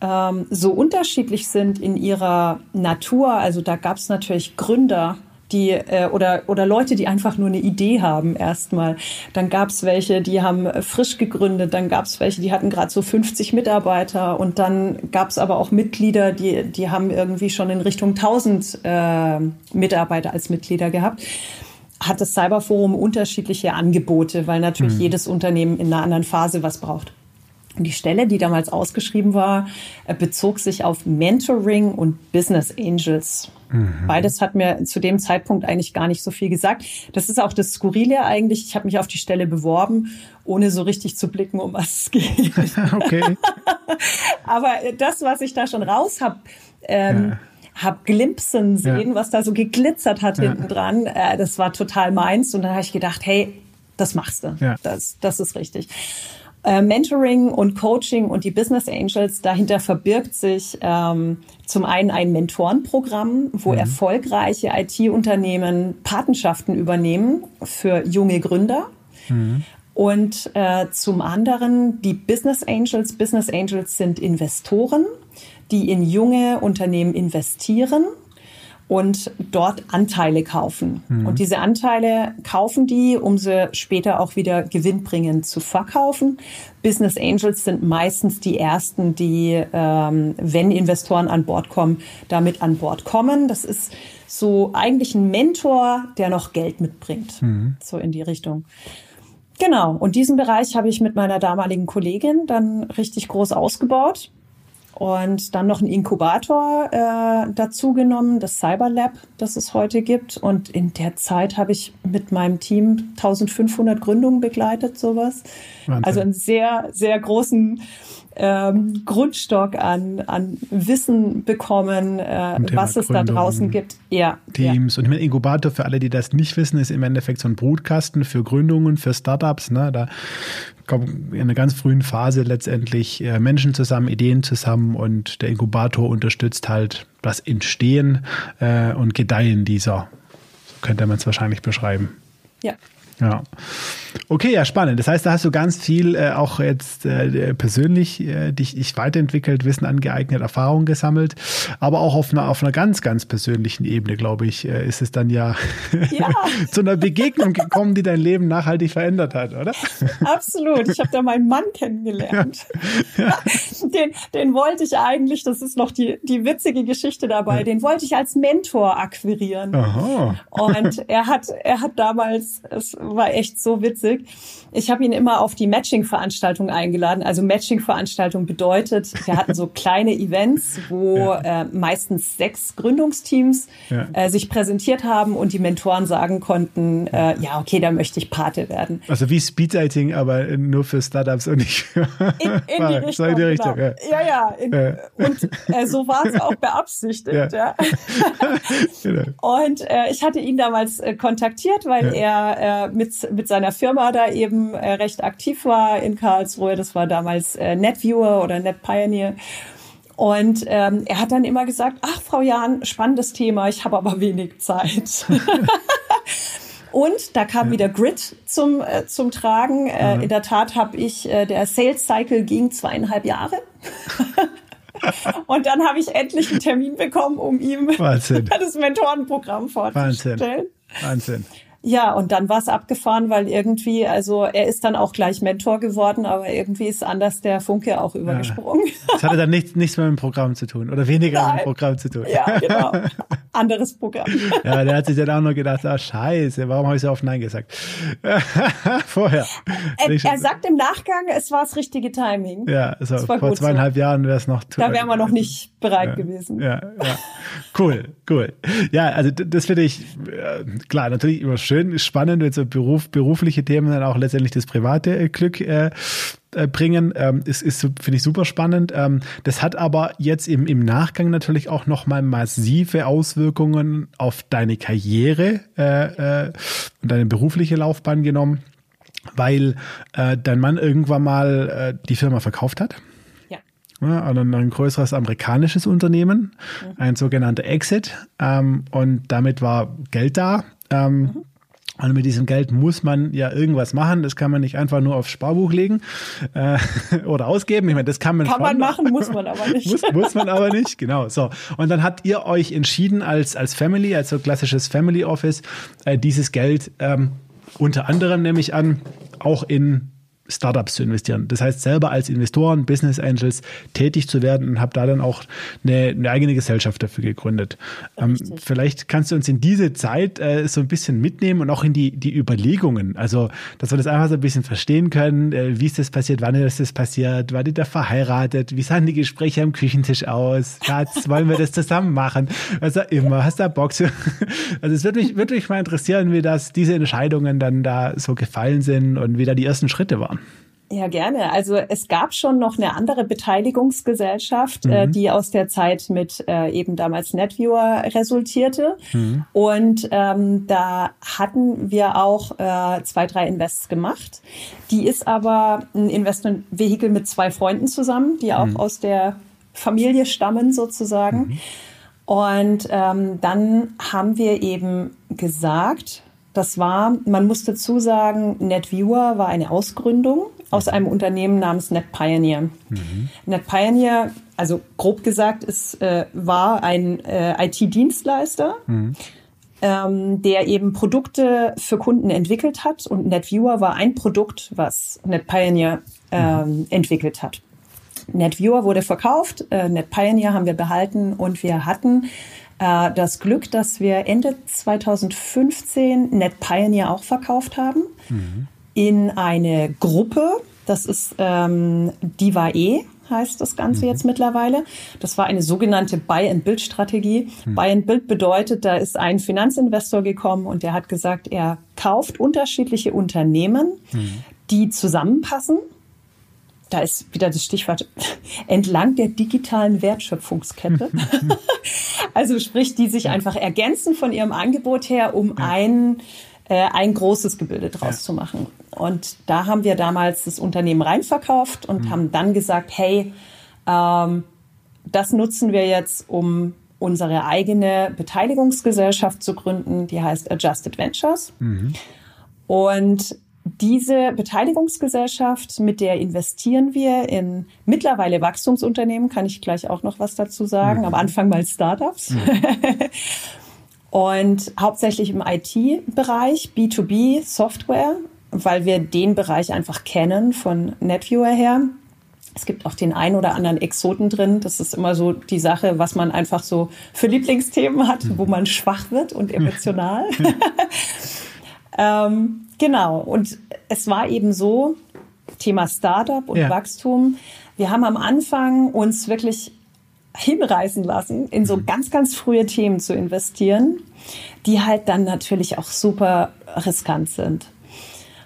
ähm, so unterschiedlich sind in ihrer Natur, also da gab es natürlich Gründer, die äh, oder oder Leute, die einfach nur eine Idee haben erstmal. Dann gab es welche, die haben frisch gegründet, dann gab es welche, die hatten gerade so 50 Mitarbeiter und dann gab es aber auch Mitglieder, die die haben irgendwie schon in Richtung 1000 äh, Mitarbeiter als Mitglieder gehabt hat das Cyberforum unterschiedliche Angebote, weil natürlich mhm. jedes Unternehmen in einer anderen Phase was braucht. Und die Stelle, die damals ausgeschrieben war, äh, bezog sich auf Mentoring und Business Angels. Mhm. Beides hat mir zu dem Zeitpunkt eigentlich gar nicht so viel gesagt. Das ist auch das Skurrile eigentlich. Ich habe mich auf die Stelle beworben, ohne so richtig zu blicken, um was es geht. okay. Aber das, was ich da schon raus habe, ähm, ja hab Glimpsen sehen, ja. was da so geglitzert hat ja. hinten dran. Äh, das war total meins. Und dann habe ich gedacht, hey, das machst du. Ja. Das, das ist richtig. Äh, Mentoring und Coaching und die Business Angels, dahinter verbirgt sich ähm, zum einen ein Mentorenprogramm, wo mhm. erfolgreiche IT-Unternehmen Patenschaften übernehmen für junge Gründer. Mhm. Und äh, zum anderen die Business Angels. Business Angels sind Investoren, die in junge Unternehmen investieren und dort Anteile kaufen. Mhm. Und diese Anteile kaufen die, um sie später auch wieder gewinnbringend zu verkaufen. Business Angels sind meistens die ersten, die, ähm, wenn Investoren an Bord kommen, damit an Bord kommen. Das ist so eigentlich ein Mentor, der noch Geld mitbringt. Mhm. So in die Richtung. Genau. Und diesen Bereich habe ich mit meiner damaligen Kollegin dann richtig groß ausgebaut und dann noch einen Inkubator äh, dazu genommen, das Cyberlab, das es heute gibt. Und in der Zeit habe ich mit meinem Team 1500 Gründungen begleitet, sowas. Wahnsinn. Also einen sehr, sehr großen ähm, Grundstock an, an Wissen bekommen, äh, was es Gründung, da draußen gibt. Ja, Teams. Ja. Und ich meine, Inkubator, für alle, die das nicht wissen, ist im Endeffekt so ein Brutkasten für Gründungen, für Startups. Ne? Da kommen in einer ganz frühen Phase letztendlich äh, Menschen zusammen, Ideen zusammen und der Inkubator unterstützt halt das Entstehen äh, und Gedeihen dieser. So könnte man es wahrscheinlich beschreiben. Ja. Ja. Okay, ja, spannend. Das heißt, da hast du ganz viel äh, auch jetzt äh, persönlich äh, dich, dich weiterentwickelt, Wissen angeeignet, Erfahrungen gesammelt, aber auch auf einer, auf einer ganz, ganz persönlichen Ebene, glaube ich, äh, ist es dann ja, ja. zu einer Begegnung gekommen, die dein Leben nachhaltig verändert hat, oder? Absolut. Ich habe da meinen Mann kennengelernt. Ja. Ja. Den, den wollte ich eigentlich, das ist noch die, die witzige Geschichte dabei, den wollte ich als Mentor akquirieren. Aha. Und er hat, er hat damals, es war echt so witzig. Ich habe ihn immer auf die Matching-Veranstaltung eingeladen. Also Matching-Veranstaltung bedeutet, wir hatten so kleine Events, wo ja. äh, meistens sechs Gründungsteams ja. äh, sich präsentiert haben und die Mentoren sagen konnten, äh, ja, okay, da möchte ich Pate werden. Also wie Speeddating, aber nur für Startups und nicht für in, in die Richtung. In die Richtung genau. ja, ja. ja in, und äh, so war es auch beabsichtigt. Ja. genau. Und äh, ich hatte ihn damals äh, kontaktiert, weil er mit, mit seiner Firma da eben äh, recht aktiv war in Karlsruhe. Das war damals äh, NetViewer oder NetPioneer. Und ähm, er hat dann immer gesagt, ach, Frau Jahn, spannendes Thema, ich habe aber wenig Zeit. Und da kam ja. wieder Grid zum, äh, zum Tragen. Äh, in der Tat habe ich, äh, der Sales Cycle ging zweieinhalb Jahre. Und dann habe ich endlich einen Termin bekommen, um ihm Wahnsinn. das Mentorenprogramm vorzustellen. Wahnsinn. Wahnsinn. Ja, und dann war es abgefahren, weil irgendwie, also er ist dann auch gleich Mentor geworden, aber irgendwie ist anders der Funke auch übergesprungen. Ja. Das hatte dann nichts, nichts mehr mit dem Programm zu tun oder weniger Nein. mit dem Programm zu tun. Ja, genau. Anderes Programm. Ja, der hat sich dann auch nur gedacht, ah, scheiße, warum habe ich so oft Nein gesagt? Vorher. Er, er, sagt im Nachgang, es war das richtige Timing. Ja, also vor zweieinhalb so. Jahren wäre es noch. Da wären wir noch nicht bereit ja, gewesen. Ja, ja. Cool, cool. Ja, also das finde ich, äh, klar, natürlich immer schön, spannend, wenn so Beruf, berufliche Themen dann auch letztendlich das private äh, Glück äh, äh, bringen. Ähm, ist, ist finde ich super spannend. Ähm, das hat aber jetzt im, im Nachgang natürlich auch nochmal massive Auswirkungen auf deine Karriere äh, äh, und deine berufliche Laufbahn genommen, weil äh, dein Mann irgendwann mal äh, die Firma verkauft hat. Ja. Ja, ein, ein größeres amerikanisches Unternehmen, mhm. ein sogenannter Exit. Ähm, und damit war Geld da. Ähm, mhm. Und mit diesem Geld muss man ja irgendwas machen. Das kann man nicht einfach nur aufs Sparbuch legen äh, oder ausgeben. Ich meine, das kann man Kann man machen, muss man aber nicht. muss, muss man aber nicht, genau. So. Und dann habt ihr euch entschieden als, als Family, als so klassisches Family Office, äh, dieses Geld ähm, unter anderem nämlich an, auch in Startups zu investieren. Das heißt, selber als Investoren, Business Angels tätig zu werden und habe da dann auch eine, eine, eigene Gesellschaft dafür gegründet. Ähm, vielleicht kannst du uns in diese Zeit äh, so ein bisschen mitnehmen und auch in die, die Überlegungen. Also, dass wir das einfach so ein bisschen verstehen können. Äh, wie ist das passiert? Wann ist das passiert? War die da verheiratet? Wie sahen die Gespräche am Küchentisch aus? Schatz, wollen wir das zusammen machen? Was auch immer. Hast du Bock? Also, es würde mich, würde mich mal interessieren, wie das, diese Entscheidungen dann da so gefallen sind und wie da die ersten Schritte waren. Ja, gerne. Also es gab schon noch eine andere Beteiligungsgesellschaft, äh, mhm. äh, die aus der Zeit mit äh, eben damals NetViewer resultierte. Mhm. Und ähm, da hatten wir auch äh, zwei, drei Invests gemacht. Die ist aber ein Investmentvehikel mit zwei Freunden zusammen, die auch mhm. aus der Familie stammen sozusagen. Mhm. Und ähm, dann haben wir eben gesagt, das war, man muss dazu sagen, NetViewer war eine Ausgründung aus einem Unternehmen namens NetPioneer. Mhm. NetPioneer, also grob gesagt, ist, äh, war ein äh, IT-Dienstleister, mhm. ähm, der eben Produkte für Kunden entwickelt hat. Und NetViewer war ein Produkt, was NetPioneer ähm, mhm. entwickelt hat. NetViewer wurde verkauft, äh, NetPioneer haben wir behalten und wir hatten äh, das Glück, dass wir Ende 2015 NetPioneer auch verkauft haben. Mhm in eine Gruppe. Das ist ähm, DIVA-E heißt das Ganze mhm. jetzt mittlerweile. Das war eine sogenannte Buy-and-Build-Strategie. Mhm. Buy-and-Build bedeutet, da ist ein Finanzinvestor gekommen und der hat gesagt, er kauft unterschiedliche Unternehmen, mhm. die zusammenpassen. Da ist wieder das Stichwort entlang der digitalen Wertschöpfungskette. also sprich, die sich einfach ergänzen von ihrem Angebot her, um einen äh, ein großes Gebilde draus ja. zu machen. Und da haben wir damals das Unternehmen reinverkauft und mhm. haben dann gesagt, hey, ähm, das nutzen wir jetzt, um unsere eigene Beteiligungsgesellschaft zu gründen, die heißt Adjusted Ventures. Mhm. Und diese Beteiligungsgesellschaft, mit der investieren wir in mittlerweile Wachstumsunternehmen, kann ich gleich auch noch was dazu sagen. Mhm. Am Anfang mal Startups. Mhm. Und hauptsächlich im IT-Bereich, B2B Software, weil wir den Bereich einfach kennen von NetViewer her. Es gibt auch den ein oder anderen Exoten drin. Das ist immer so die Sache, was man einfach so für Lieblingsthemen hat, wo man schwach wird und emotional. ähm, genau. Und es war eben so, Thema Startup und ja. Wachstum. Wir haben am Anfang uns wirklich hinreißen lassen, in so mhm. ganz, ganz frühe Themen zu investieren, die halt dann natürlich auch super riskant sind.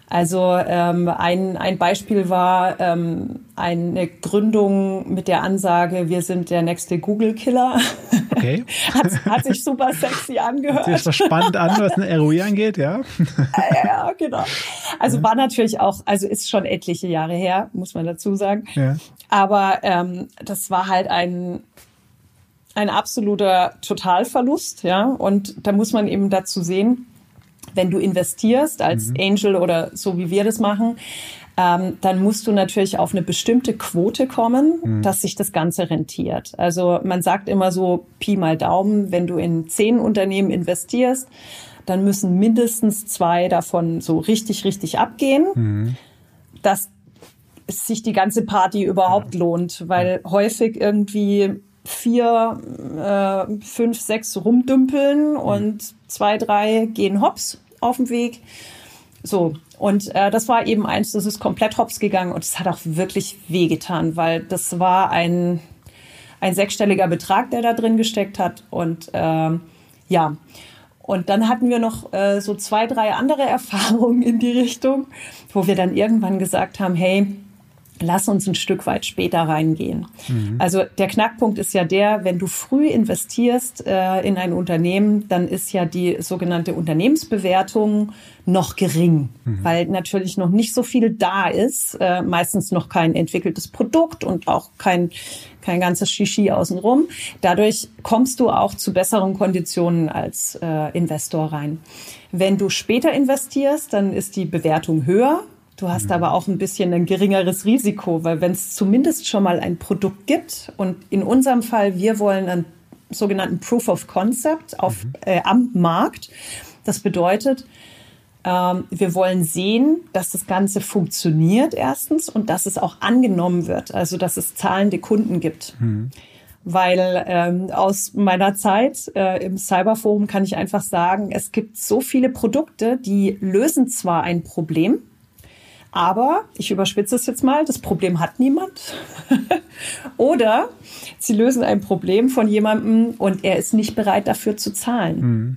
Also ähm, ein, ein Beispiel war ähm, eine Gründung mit der Ansage, wir sind der nächste Google-Killer. Okay. hat, hat sich super sexy angehört. Hört sich spannend an, was eine ROI angeht, ja? ja, genau. Also war natürlich auch, also ist schon etliche Jahre her, muss man dazu sagen. Ja. Aber ähm, das war halt ein, ein absoluter Totalverlust, ja. Und da muss man eben dazu sehen, wenn du investierst als mhm. Angel oder so wie wir das machen, ähm, dann musst du natürlich auf eine bestimmte Quote kommen, mhm. dass sich das Ganze rentiert. Also man sagt immer so Pi mal Daumen, wenn du in zehn Unternehmen investierst, dann müssen mindestens zwei davon so richtig, richtig abgehen, mhm. dass sich die ganze Party überhaupt ja. lohnt, weil häufig irgendwie vier, äh, fünf, sechs rumdümpeln mhm. und zwei, drei gehen hops auf dem Weg. So, und äh, das war eben eins, das ist komplett hops gegangen und es hat auch wirklich wehgetan, weil das war ein, ein sechsstelliger Betrag, der da drin gesteckt hat. Und äh, ja, und dann hatten wir noch äh, so zwei, drei andere Erfahrungen in die Richtung, wo wir dann irgendwann gesagt haben, hey, lass uns ein Stück weit später reingehen. Mhm. Also der Knackpunkt ist ja der, wenn du früh investierst äh, in ein Unternehmen, dann ist ja die sogenannte Unternehmensbewertung noch gering, mhm. weil natürlich noch nicht so viel da ist, äh, meistens noch kein entwickeltes Produkt und auch kein kein ganzes Shishi außenrum. Dadurch kommst du auch zu besseren Konditionen als äh, Investor rein. Wenn du später investierst, dann ist die Bewertung höher Du hast mhm. aber auch ein bisschen ein geringeres Risiko, weil wenn es zumindest schon mal ein Produkt gibt und in unserem Fall, wir wollen einen sogenannten Proof of Concept auf, mhm. äh, am Markt. Das bedeutet, ähm, wir wollen sehen, dass das Ganze funktioniert erstens und dass es auch angenommen wird, also dass es zahlende Kunden gibt. Mhm. Weil ähm, aus meiner Zeit äh, im Cyberforum kann ich einfach sagen, es gibt so viele Produkte, die lösen zwar ein Problem, aber, ich überspitze es jetzt mal, das Problem hat niemand. Oder sie lösen ein Problem von jemandem und er ist nicht bereit dafür zu zahlen. Mhm.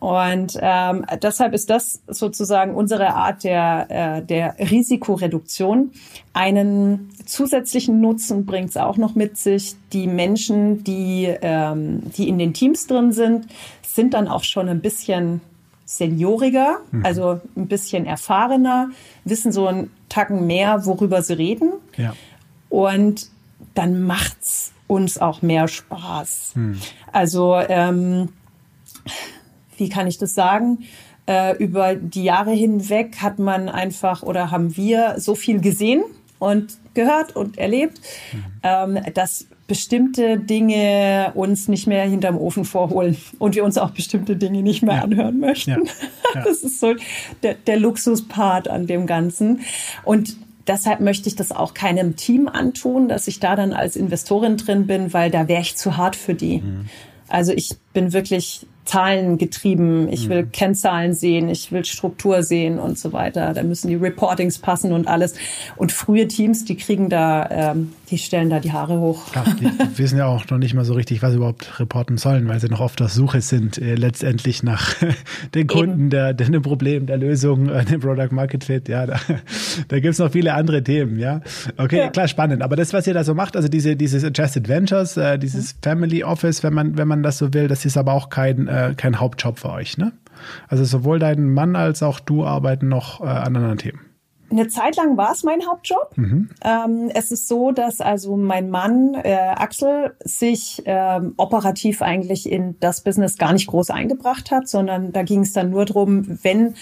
Und ähm, deshalb ist das sozusagen unsere Art der, äh, der Risikoreduktion. Einen zusätzlichen Nutzen bringt es auch noch mit sich. Die Menschen, die, ähm, die in den Teams drin sind, sind dann auch schon ein bisschen senioriger, mhm. also ein bisschen erfahrener, wissen so einen Tacken mehr, worüber sie reden. Ja. Und dann macht's uns auch mehr Spaß. Mhm. Also ähm, wie kann ich das sagen? Äh, über die Jahre hinweg hat man einfach oder haben wir so viel gesehen und gehört und erlebt, mhm. ähm, dass bestimmte Dinge uns nicht mehr hinterm Ofen vorholen und wir uns auch bestimmte Dinge nicht mehr ja. anhören möchten. Ja. Ja. Das ist so der, der Luxuspart an dem Ganzen. Und deshalb möchte ich das auch keinem Team antun, dass ich da dann als Investorin drin bin, weil da wäre ich zu hart für die. Mhm. Also ich bin wirklich Zahlen getrieben. Ich will mhm. Kennzahlen sehen, ich will Struktur sehen und so weiter. Da müssen die Reportings passen und alles. Und frühe Teams, die kriegen da, ähm, die stellen da die Haare hoch. Ja, die wissen ja auch noch nicht mal so richtig, was sie überhaupt reporten sollen, weil sie noch oft auf Suche sind, äh, letztendlich nach den Kunden, der, der, dem Problem, der Lösung, äh, dem Product Market Fit. Ja, da, da gibt's noch viele andere Themen. Ja, okay, ja. klar, spannend. Aber das, was ihr da so macht, also diese, dieses Adjusted Ventures, äh, dieses mhm. Family Office, wenn man, wenn man das so will, das ist aber auch kein äh, kein Hauptjob für euch, ne? Also sowohl dein Mann als auch du arbeiten noch äh, an anderen Themen. Eine Zeit lang war es mein Hauptjob. Mhm. Ähm, es ist so, dass also mein Mann äh, Axel sich ähm, operativ eigentlich in das Business gar nicht groß eingebracht hat, sondern da ging es dann nur darum, wenn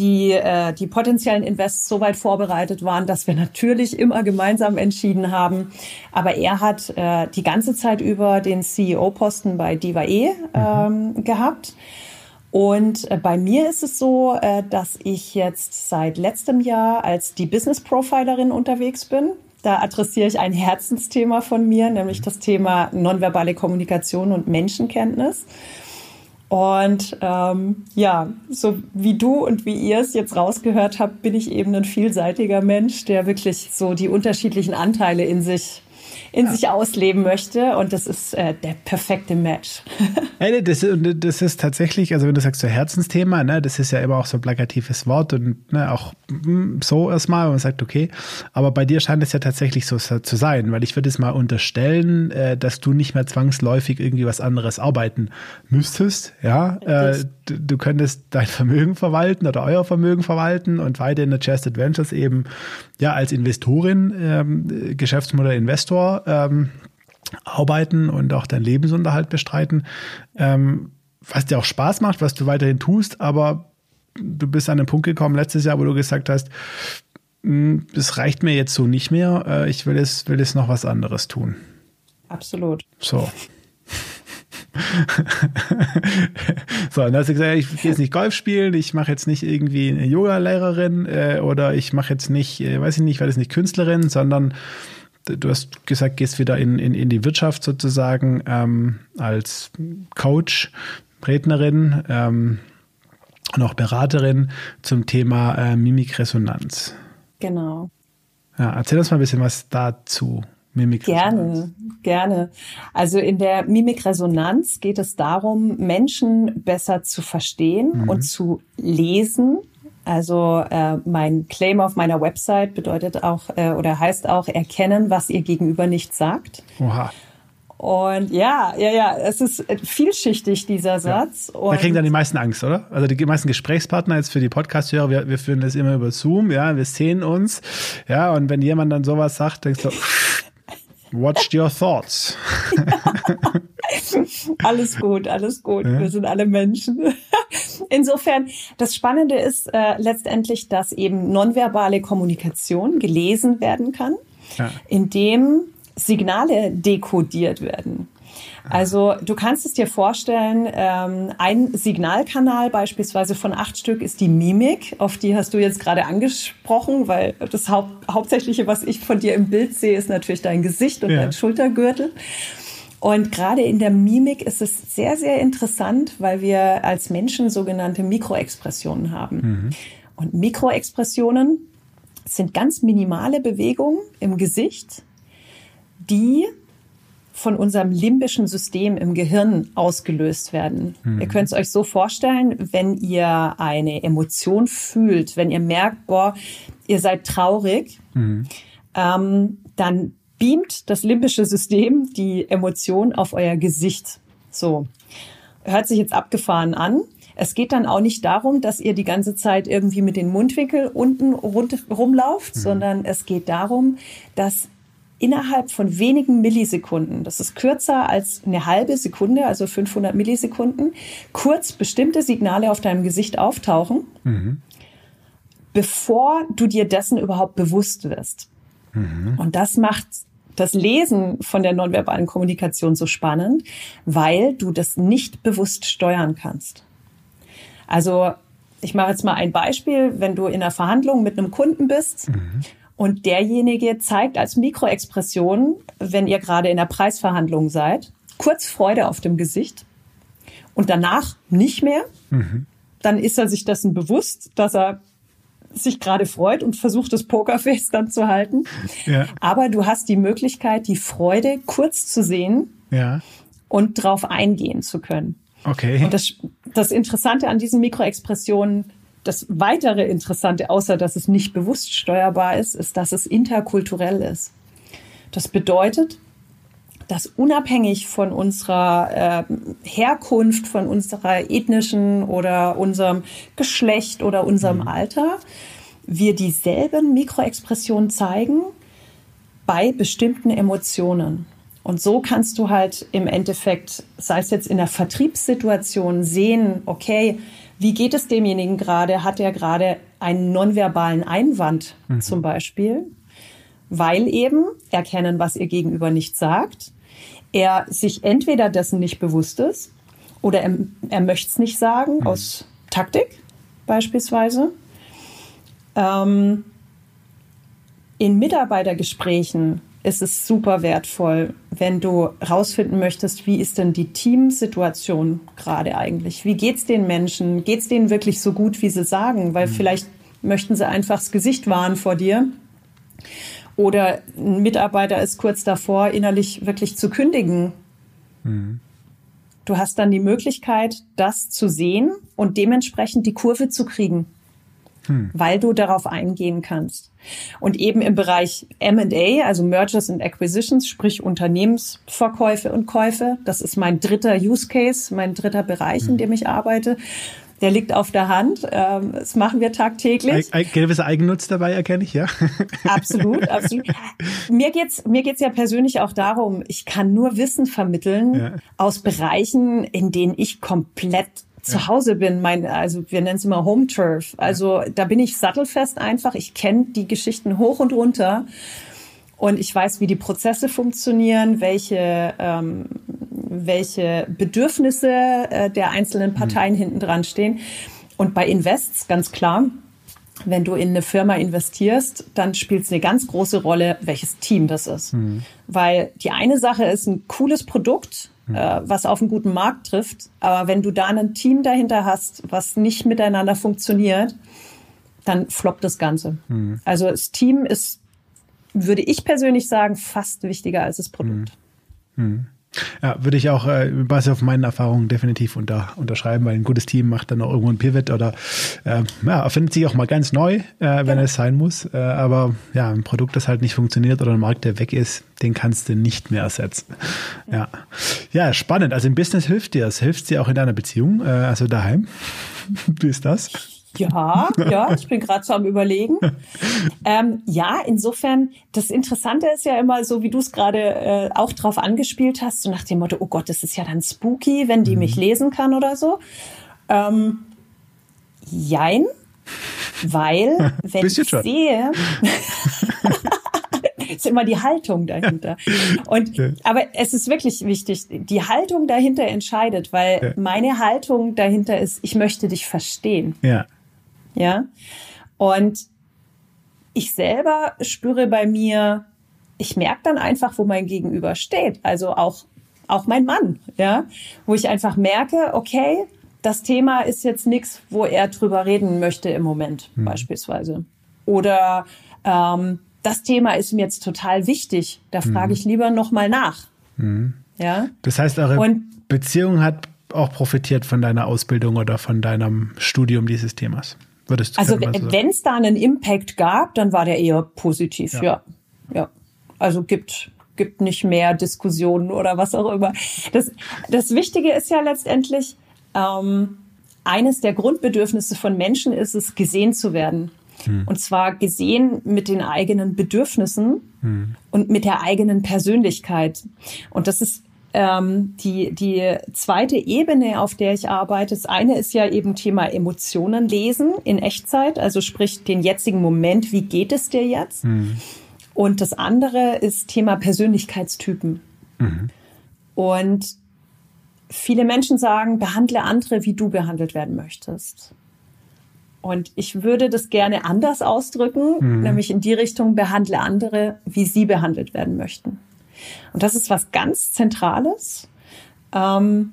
die, äh, die potenziellen Invests so weit vorbereitet waren, dass wir natürlich immer gemeinsam entschieden haben. Aber er hat äh, die ganze Zeit über den CEO-Posten bei Diva.e ähm, mhm. gehabt. Und äh, bei mir ist es so, äh, dass ich jetzt seit letztem Jahr als die Business Profilerin unterwegs bin. Da adressiere ich ein Herzensthema von mir, nämlich das Thema nonverbale Kommunikation und Menschenkenntnis. Und ähm, ja, so wie du und wie ihr es jetzt rausgehört habt, bin ich eben ein vielseitiger Mensch, der wirklich so die unterschiedlichen Anteile in sich in ja. sich ausleben möchte. Und das ist äh, der perfekte Match. hey, das, das ist tatsächlich, also wenn du sagst so Herzensthema, ne, das ist ja immer auch so ein plakatives Wort und ne, auch hm, so erstmal, wenn man sagt, okay, aber bei dir scheint es ja tatsächlich so zu sein, weil ich würde es mal unterstellen, äh, dass du nicht mehr zwangsläufig irgendwie was anderes arbeiten müsstest, ja. Äh, du, du könntest dein Vermögen verwalten oder euer Vermögen verwalten und weiter in der Chest Adventures eben ja als Investorin, ähm, Geschäftsmodell Investor ähm, arbeiten und auch deinen Lebensunterhalt bestreiten, ähm, was dir auch Spaß macht, was du weiterhin tust, aber du bist an den Punkt gekommen letztes Jahr, wo du gesagt hast, hm, es reicht mir jetzt so nicht mehr, äh, ich will es, will es noch was anderes tun. Absolut. So. so, und dann hast du gesagt, ich gehe jetzt nicht Golf spielen, ich mache jetzt nicht irgendwie eine Yoga-Lehrerin äh, oder ich mache jetzt nicht, äh, weiß ich nicht, werde jetzt nicht Künstlerin, sondern du hast gesagt, gehst wieder in, in, in die Wirtschaft sozusagen ähm, als Coach, Rednerin ähm, und auch Beraterin zum Thema äh, Mimikresonanz. Genau. Ja, erzähl uns mal ein bisschen was dazu. Mimikresonanz. Gerne, gerne. Also in der Mimikresonanz geht es darum, Menschen besser zu verstehen mhm. und zu lesen. Also äh, mein Claim auf meiner Website bedeutet auch äh, oder heißt auch erkennen, was ihr Gegenüber nicht sagt. Oha. Und ja, ja, ja, es ist vielschichtig, dieser Satz. Ja. Da kriegen dann die meisten Angst, oder? Also die meisten Gesprächspartner jetzt für die Podcast-Hörer, wir, wir führen das immer über Zoom, ja, wir sehen uns, ja, und wenn jemand dann sowas sagt, denkst du, Watch your thoughts. alles gut, alles gut. Ja. Wir sind alle Menschen. Insofern, das Spannende ist äh, letztendlich, dass eben nonverbale Kommunikation gelesen werden kann, ja. indem Signale dekodiert werden. Also du kannst es dir vorstellen, ähm, ein Signalkanal beispielsweise von acht Stück ist die Mimik, auf die hast du jetzt gerade angesprochen, weil das Haupt, Hauptsächliche, was ich von dir im Bild sehe, ist natürlich dein Gesicht und ja. dein Schultergürtel. Und gerade in der Mimik ist es sehr, sehr interessant, weil wir als Menschen sogenannte Mikroexpressionen haben. Mhm. Und Mikroexpressionen sind ganz minimale Bewegungen im Gesicht, die von unserem limbischen System im Gehirn ausgelöst werden. Mhm. Ihr könnt es euch so vorstellen, wenn ihr eine Emotion fühlt, wenn ihr merkt, boah, ihr seid traurig, mhm. ähm, dann beamt das limbische System die Emotion auf euer Gesicht. So. Hört sich jetzt abgefahren an. Es geht dann auch nicht darum, dass ihr die ganze Zeit irgendwie mit den Mundwinkel unten rund, rumlauft, mhm. sondern es geht darum, dass innerhalb von wenigen Millisekunden, das ist kürzer als eine halbe Sekunde, also 500 Millisekunden, kurz bestimmte Signale auf deinem Gesicht auftauchen, mhm. bevor du dir dessen überhaupt bewusst wirst. Mhm. Und das macht das Lesen von der nonverbalen Kommunikation so spannend, weil du das nicht bewusst steuern kannst. Also ich mache jetzt mal ein Beispiel, wenn du in einer Verhandlung mit einem Kunden bist mhm. Und derjenige zeigt als Mikroexpression, wenn ihr gerade in der Preisverhandlung seid, kurz Freude auf dem Gesicht und danach nicht mehr. Mhm. Dann ist er sich dessen bewusst, dass er sich gerade freut und versucht, das Pokerface dann zu halten. Ja. Aber du hast die Möglichkeit, die Freude kurz zu sehen ja. und drauf eingehen zu können. Okay. Und das, das Interessante an diesen Mikroexpressionen das weitere Interessante, außer dass es nicht bewusst steuerbar ist, ist, dass es interkulturell ist. Das bedeutet, dass unabhängig von unserer äh, Herkunft, von unserer ethnischen oder unserem Geschlecht oder unserem mhm. Alter, wir dieselben Mikroexpressionen zeigen bei bestimmten Emotionen. Und so kannst du halt im Endeffekt, sei es jetzt in der Vertriebssituation, sehen, okay, wie geht es demjenigen gerade? Hat er gerade einen nonverbalen Einwand mhm. zum Beispiel? Weil eben erkennen, was ihr Gegenüber nicht sagt, er sich entweder dessen nicht bewusst ist oder er, er möchte es nicht sagen mhm. aus Taktik beispielsweise. Ähm, in Mitarbeitergesprächen ist es super wertvoll, wenn du rausfinden möchtest, wie ist denn die Teamsituation gerade eigentlich? Wie geht's den Menschen? Geht's denen wirklich so gut, wie sie sagen? Weil mhm. vielleicht möchten sie einfach das Gesicht wahren vor dir. Oder ein Mitarbeiter ist kurz davor, innerlich wirklich zu kündigen. Mhm. Du hast dann die Möglichkeit, das zu sehen und dementsprechend die Kurve zu kriegen hm. weil du darauf eingehen kannst. Und eben im Bereich M&A, also Mergers and Acquisitions, sprich Unternehmensverkäufe und Käufe, das ist mein dritter Use Case, mein dritter Bereich, hm. in dem ich arbeite. Der liegt auf der Hand. Ähm, das machen wir tagtäglich. Ein gewisser Eigennutz dabei erkenne ich, ja. Absolut, absolut. Mir geht's, mir geht's ja persönlich auch darum, ich kann nur Wissen vermitteln ja. aus Bereichen, in denen ich komplett zu Hause bin, mein, also wir nennen es immer Home Turf. Also da bin ich sattelfest einfach. Ich kenne die Geschichten hoch und runter und ich weiß, wie die Prozesse funktionieren, welche ähm, welche Bedürfnisse äh, der einzelnen Parteien mhm. hinten dran stehen. Und bei Invests ganz klar, wenn du in eine Firma investierst, dann spielt es eine ganz große Rolle, welches Team das ist. Mhm. Weil die eine Sache ist ein cooles Produkt, mhm. äh, was auf einen guten Markt trifft. Aber wenn du da ein Team dahinter hast, was nicht miteinander funktioniert, dann floppt das Ganze. Mhm. Also das Team ist, würde ich persönlich sagen, fast wichtiger als das Produkt. Ja, würde ich auch äh, Basis auf meinen Erfahrungen definitiv unter, unterschreiben, weil ein gutes Team macht dann auch irgendwo ein Pivot oder äh, ja, erfindet sich auch mal ganz neu, äh, wenn ja. es sein muss. Äh, aber ja, ein Produkt, das halt nicht funktioniert oder ein Markt, der weg ist, den kannst du nicht mehr ersetzen. Ja, ja spannend. Also im Business hilft dir es. Hilft dir auch in deiner Beziehung, äh, also daheim. Wie ist das? Ja, ja, ich bin gerade so am Überlegen. Ähm, ja, insofern, das Interessante ist ja immer so, wie du es gerade äh, auch drauf angespielt hast, so nach dem Motto, oh Gott, das ist ja dann spooky, wenn die mhm. mich lesen kann oder so. Ähm, jein, weil, wenn ich schon. sehe, ist immer die Haltung dahinter. Und, ja. aber es ist wirklich wichtig, die Haltung dahinter entscheidet, weil ja. meine Haltung dahinter ist, ich möchte dich verstehen. Ja. Ja. Und ich selber spüre bei mir, ich merke dann einfach, wo mein Gegenüber steht. Also auch, auch mein Mann, ja, wo ich einfach merke, okay, das Thema ist jetzt nichts, wo er drüber reden möchte im Moment, mhm. beispielsweise. Oder ähm, das Thema ist mir jetzt total wichtig. Da frage mhm. ich lieber nochmal nach. Mhm. Ja. Das heißt, eure Und, Beziehung hat auch profitiert von deiner Ausbildung oder von deinem Studium dieses Themas. Würdest also wenn es da einen Impact gab, dann war der eher positiv, ja. ja. ja. Also gibt gibt nicht mehr Diskussionen oder was auch immer. Das, das Wichtige ist ja letztendlich, ähm, eines der Grundbedürfnisse von Menschen ist es, gesehen zu werden. Hm. Und zwar gesehen mit den eigenen Bedürfnissen hm. und mit der eigenen Persönlichkeit. Und das ist ähm, die, die zweite Ebene, auf der ich arbeite, das eine ist ja eben Thema Emotionen lesen in Echtzeit, also sprich den jetzigen Moment, wie geht es dir jetzt? Mhm. Und das andere ist Thema Persönlichkeitstypen. Mhm. Und viele Menschen sagen, behandle andere, wie du behandelt werden möchtest. Und ich würde das gerne anders ausdrücken, mhm. nämlich in die Richtung, behandle andere, wie sie behandelt werden möchten. Und das ist was ganz Zentrales. Ähm,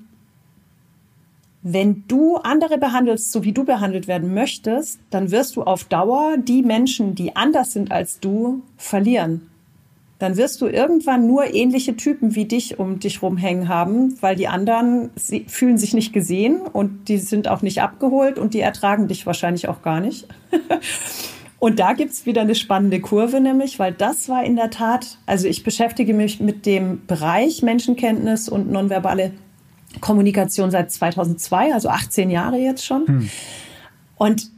wenn du andere behandelst, so wie du behandelt werden möchtest, dann wirst du auf Dauer die Menschen, die anders sind als du, verlieren. Dann wirst du irgendwann nur ähnliche Typen wie dich um dich rumhängen haben, weil die anderen fühlen sich nicht gesehen und die sind auch nicht abgeholt und die ertragen dich wahrscheinlich auch gar nicht. Und da gibt's wieder eine spannende Kurve, nämlich, weil das war in der Tat, also ich beschäftige mich mit dem Bereich Menschenkenntnis und nonverbale Kommunikation seit 2002, also 18 Jahre jetzt schon. Hm. Und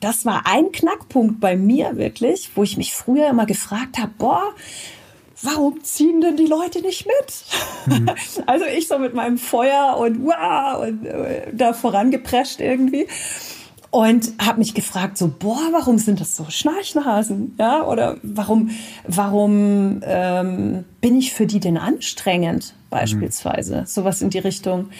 das war ein Knackpunkt bei mir wirklich, wo ich mich früher immer gefragt habe, boah, warum ziehen denn die Leute nicht mit? Mhm. Also ich so mit meinem Feuer und wow und äh, da vorangeprescht irgendwie und habe mich gefragt so boah warum sind das so Schnarchnasen? Ja oder warum warum ähm, bin ich für die denn anstrengend beispielsweise? Mhm. sowas in die Richtung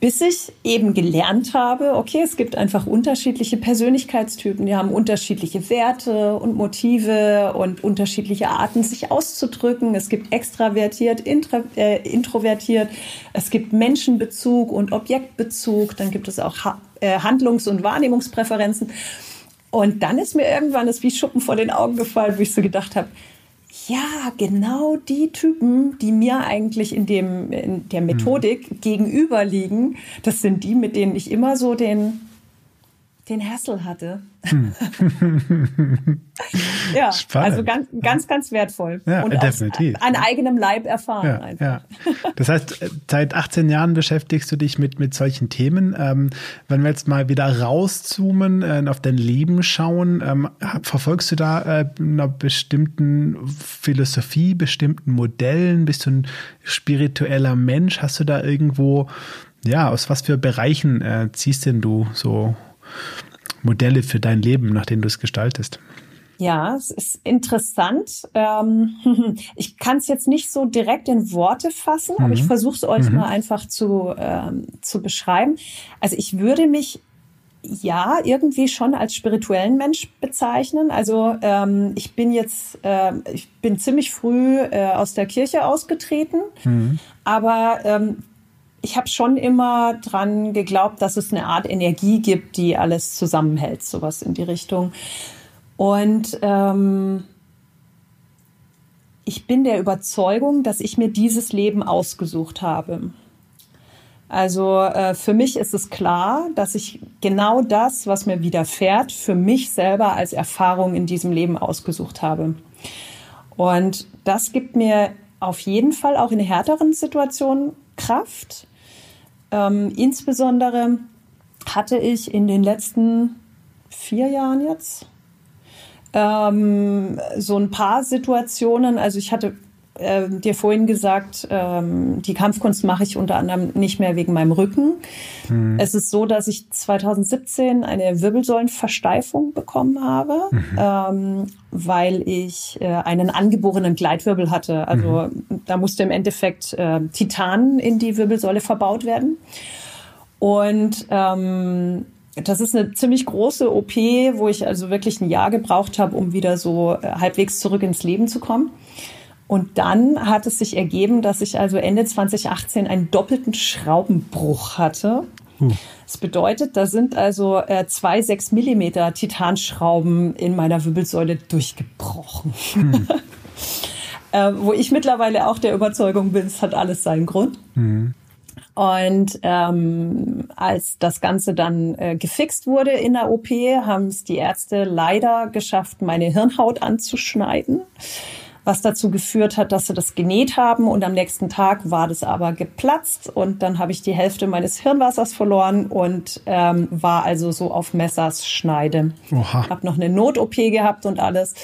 bis ich eben gelernt habe, okay, es gibt einfach unterschiedliche Persönlichkeitstypen, die haben unterschiedliche Werte und Motive und unterschiedliche Arten, sich auszudrücken. Es gibt extravertiert, intra, äh, introvertiert, es gibt Menschenbezug und Objektbezug, dann gibt es auch ha äh, Handlungs- und Wahrnehmungspräferenzen. Und dann ist mir irgendwann das wie Schuppen vor den Augen gefallen, wo ich so gedacht habe, ja, genau die Typen, die mir eigentlich in, dem, in der Methodik mhm. gegenüber liegen, das sind die, mit denen ich immer so den, den Hassel hatte. Hm. ja, Spannend. also ganz, ganz, ganz wertvoll. Ja, und definitiv. an eigenem Leib erfahren ja, einfach. Ja. Das heißt, seit 18 Jahren beschäftigst du dich mit, mit solchen Themen. Ähm, wenn wir jetzt mal wieder rauszoomen, äh, auf dein Leben schauen, ähm, verfolgst du da äh, einer bestimmten Philosophie, bestimmten Modellen? Bist du ein spiritueller Mensch? Hast du da irgendwo, ja, aus was für Bereichen äh, ziehst denn du so Modelle für dein Leben, nach denen du es gestaltest? Ja, es ist interessant. Ähm, ich kann es jetzt nicht so direkt in Worte fassen, mhm. aber ich mhm. versuche es euch mhm. mal einfach zu, ähm, zu beschreiben. Also ich würde mich ja irgendwie schon als spirituellen Mensch bezeichnen. Also ähm, ich bin jetzt, äh, ich bin ziemlich früh äh, aus der Kirche ausgetreten, mhm. aber ähm, ich habe schon immer dran geglaubt, dass es eine Art Energie gibt, die alles zusammenhält, sowas in die Richtung. Und ähm, ich bin der Überzeugung, dass ich mir dieses Leben ausgesucht habe. Also äh, für mich ist es klar, dass ich genau das, was mir widerfährt, für mich selber als Erfahrung in diesem Leben ausgesucht habe. Und das gibt mir auf jeden Fall auch in härteren Situationen Kraft, ähm, insbesondere hatte ich in den letzten vier Jahren jetzt ähm, so ein paar Situationen. Also ich hatte äh, dir vorhin gesagt, ähm, die Kampfkunst mache ich unter anderem nicht mehr wegen meinem Rücken. Mhm. Es ist so, dass ich 2017 eine Wirbelsäulenversteifung bekommen habe, mhm. ähm, weil ich äh, einen angeborenen Gleitwirbel hatte. Also mhm. da musste im Endeffekt äh, Titan in die Wirbelsäule verbaut werden. Und ähm, das ist eine ziemlich große OP, wo ich also wirklich ein Jahr gebraucht habe, um wieder so äh, halbwegs zurück ins Leben zu kommen. Und dann hat es sich ergeben, dass ich also Ende 2018 einen doppelten Schraubenbruch hatte. Hm. Das bedeutet, da sind also äh, zwei sechs Millimeter Titanschrauben in meiner Wirbelsäule durchgebrochen. Hm. äh, wo ich mittlerweile auch der Überzeugung bin, es hat alles seinen Grund. Hm. Und ähm, als das Ganze dann äh, gefixt wurde in der OP, haben es die Ärzte leider geschafft, meine Hirnhaut anzuschneiden was dazu geführt hat, dass sie das genäht haben und am nächsten Tag war das aber geplatzt und dann habe ich die Hälfte meines Hirnwassers verloren und ähm, war also so auf Messers Schneide. Oha. Hab noch eine Not-OP gehabt und alles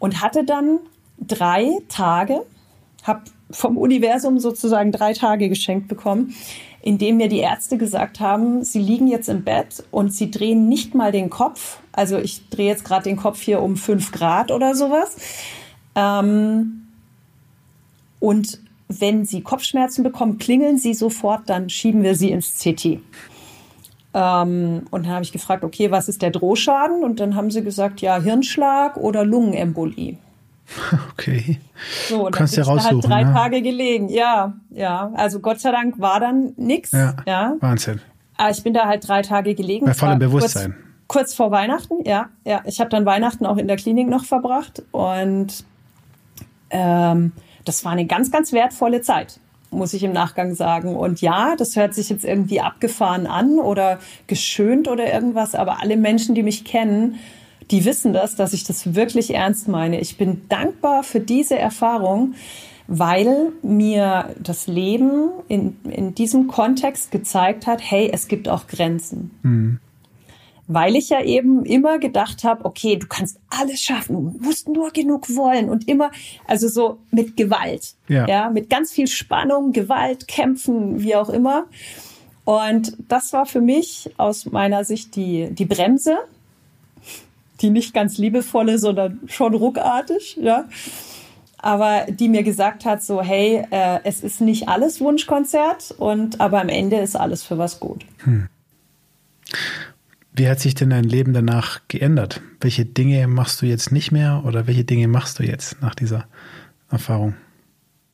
und hatte dann drei Tage, habe vom Universum sozusagen drei Tage geschenkt bekommen, in dem mir die Ärzte gesagt haben, sie liegen jetzt im Bett und sie drehen nicht mal den Kopf. Also ich drehe jetzt gerade den Kopf hier um fünf Grad oder sowas. Ähm, und wenn Sie Kopfschmerzen bekommen, klingeln Sie sofort, dann schieben wir Sie ins CT. Ähm, und dann habe ich gefragt, okay, was ist der Drohschaden? Und dann haben sie gesagt, ja, Hirnschlag oder Lungenembolie. Okay. So, und Kannst dann bin ich halt drei ne? Tage gelegen. Ja, ja. Also Gott sei Dank war dann nichts. Ja, ja. Wahnsinn. Aber ich bin da halt drei Tage gelegen. Bei vollem Bewusstsein. Kurz, kurz, vor Weihnachten, ja. ja. Ich habe dann Weihnachten auch in der Klinik noch verbracht und ähm, das war eine ganz, ganz wertvolle Zeit, muss ich im Nachgang sagen. Und ja, das hört sich jetzt irgendwie abgefahren an oder geschönt oder irgendwas, aber alle Menschen, die mich kennen, die wissen das, dass ich das wirklich ernst meine. Ich bin dankbar für diese Erfahrung, weil mir das Leben in, in diesem Kontext gezeigt hat, hey, es gibt auch Grenzen. Mhm. Weil ich ja eben immer gedacht habe, okay, du kannst alles schaffen, du musst nur genug wollen und immer, also so mit Gewalt, ja, ja mit ganz viel Spannung, Gewalt, Kämpfen, wie auch immer. Und das war für mich aus meiner Sicht die, die Bremse, die nicht ganz liebevolle, sondern schon ruckartig, ja. Aber die mir gesagt hat, so, hey, äh, es ist nicht alles Wunschkonzert und aber am Ende ist alles für was gut. Hm. Wie hat sich denn dein Leben danach geändert? Welche Dinge machst du jetzt nicht mehr oder welche Dinge machst du jetzt nach dieser Erfahrung?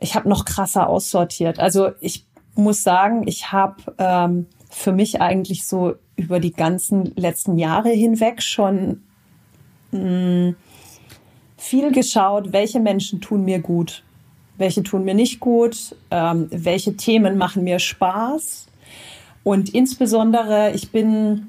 Ich habe noch krasser aussortiert. Also ich muss sagen, ich habe ähm, für mich eigentlich so über die ganzen letzten Jahre hinweg schon mh, mm, viel geschaut, welche Menschen tun mir gut, welche tun mir nicht gut, ähm, welche Themen machen mir Spaß. Und insbesondere, ich bin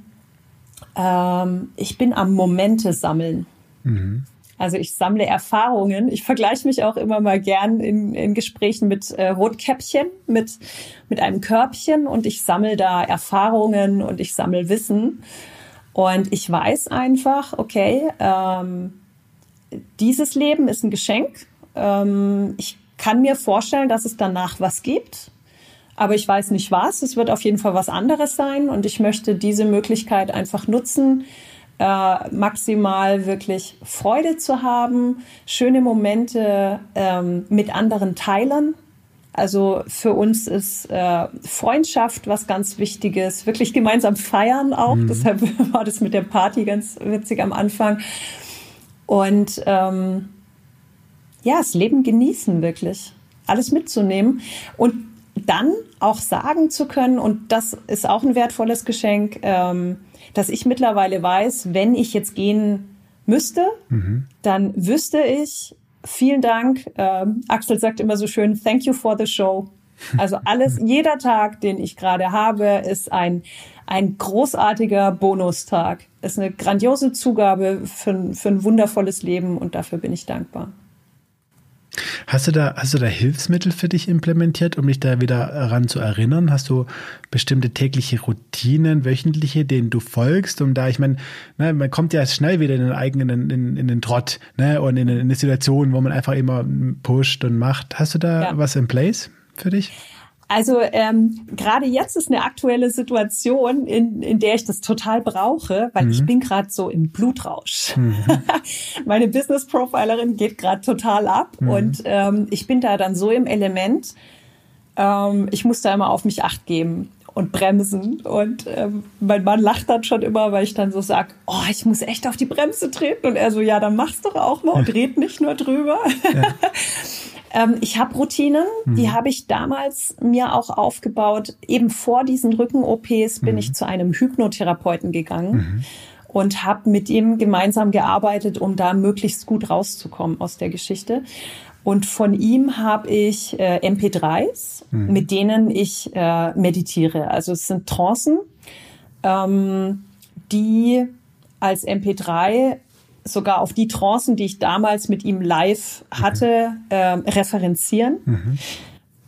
ähm, ich bin am Momente sammeln. Mhm. Also ich sammle Erfahrungen. Ich vergleiche mich auch immer mal gern in, in Gesprächen mit äh, Rotkäppchen, mit, mit einem Körbchen und ich sammle da Erfahrungen und ich sammle Wissen. Und ich weiß einfach, okay, ähm, dieses Leben ist ein Geschenk. Ähm, ich kann mir vorstellen, dass es danach was gibt aber ich weiß nicht was. Es wird auf jeden Fall was anderes sein und ich möchte diese Möglichkeit einfach nutzen, äh, maximal wirklich Freude zu haben, schöne Momente ähm, mit anderen teilen. Also für uns ist äh, Freundschaft was ganz Wichtiges, wirklich gemeinsam feiern auch. Mhm. Deshalb war das mit der Party ganz witzig am Anfang. Und ähm, ja, das Leben genießen wirklich, alles mitzunehmen. Und dann auch sagen zu können, und das ist auch ein wertvolles Geschenk, ähm, dass ich mittlerweile weiß, wenn ich jetzt gehen müsste, mhm. dann wüsste ich, vielen Dank. Ähm, Axel sagt immer so schön, thank you for the show. Also alles, jeder Tag, den ich gerade habe, ist ein, ein großartiger Bonustag. Ist eine grandiose Zugabe für, für ein wundervolles Leben und dafür bin ich dankbar. Hast du da, hast du da Hilfsmittel für dich implementiert, um dich da wieder ran zu erinnern? Hast du bestimmte tägliche Routinen, wöchentliche, denen du folgst, um da, ich meine, ne, man kommt ja schnell wieder in den eigenen, in, in den Trott, ne, und in, in eine Situation, wo man einfach immer pusht und macht. Hast du da ja. was in place für dich? Also ähm, gerade jetzt ist eine aktuelle Situation, in, in der ich das total brauche, weil mhm. ich bin gerade so im Blutrausch. Mhm. Meine Business Profilerin geht gerade total ab mhm. und ähm, ich bin da dann so im Element. Ähm, ich muss da immer auf mich acht geben und bremsen. Und ähm, mein Mann lacht dann schon immer, weil ich dann so sag, oh, ich muss echt auf die Bremse treten. Und er so, ja, dann mach's doch auch mal und red nicht nur drüber. Ja. Ähm, ich habe Routinen, mhm. die habe ich damals mir auch aufgebaut. Eben vor diesen Rücken-OPs bin mhm. ich zu einem Hypnotherapeuten gegangen. Mhm. Und habe mit ihm gemeinsam gearbeitet, um da möglichst gut rauszukommen aus der Geschichte. Und von ihm habe ich äh, MP3s, mhm. mit denen ich äh, meditiere. Also es sind Trancen, ähm, die als MP3 sogar auf die Trancen, die ich damals mit ihm live hatte, mhm. äh, referenzieren. Mhm.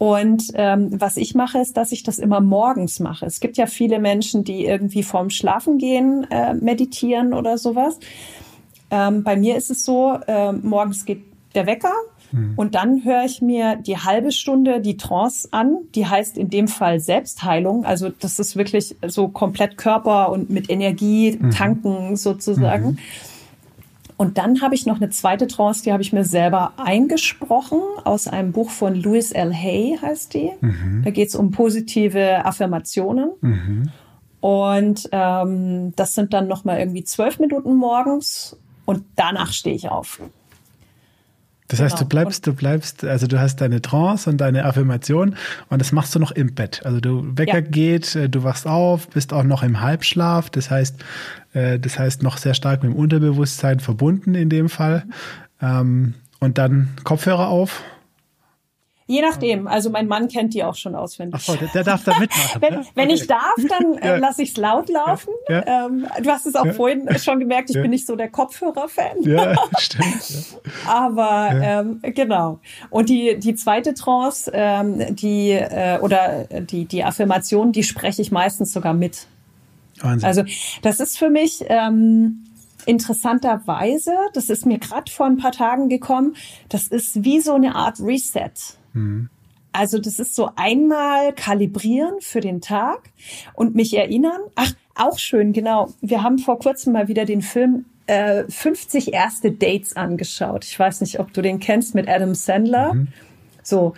Und ähm, was ich mache, ist, dass ich das immer morgens mache. Es gibt ja viele Menschen, die irgendwie vorm Schlafengehen äh, meditieren oder sowas. Ähm, bei mir ist es so, äh, morgens geht der Wecker mhm. und dann höre ich mir die halbe Stunde die Trance an. Die heißt in dem Fall Selbstheilung. Also das ist wirklich so komplett Körper und mit Energie mhm. tanken sozusagen. Mhm. Und dann habe ich noch eine zweite Trance, die habe ich mir selber eingesprochen aus einem Buch von Louis L. Hay, heißt die. Mhm. Da geht es um positive Affirmationen. Mhm. Und ähm, das sind dann nochmal irgendwie zwölf Minuten morgens und danach stehe ich auf. Das heißt, genau. du bleibst, du bleibst, also du hast deine Trance und deine Affirmation und das machst du noch im Bett. Also du Wecker ja. geht, äh, du wachst auf, bist auch noch im Halbschlaf. Das heißt, äh, das heißt noch sehr stark mit dem Unterbewusstsein verbunden in dem Fall. Ähm, und dann Kopfhörer auf Je nachdem. Also mein Mann kennt die auch schon auswendig. Ach der, der darf da mitmachen. wenn, ne? wenn ich darf, dann äh, ja. lasse ich es laut laufen. Ja. Ja. Ähm, du hast es auch vorhin schon gemerkt, ich bin nicht so der Kopfhörer-Fan. Ja, stimmt. Aber ähm, genau. Und die, die zweite Trance, ähm, die äh, oder die, die Affirmation, die spreche ich meistens sogar mit. Wahnsinn. Also das ist für mich ähm, interessanterweise, das ist mir gerade vor ein paar Tagen gekommen, das ist wie so eine Art Reset. Mhm. Also das ist so einmal kalibrieren für den Tag und mich erinnern. Ach, auch schön, genau. Wir haben vor kurzem mal wieder den Film äh, 50 erste Dates angeschaut. Ich weiß nicht, ob du den kennst mit Adam Sandler. Mhm. So.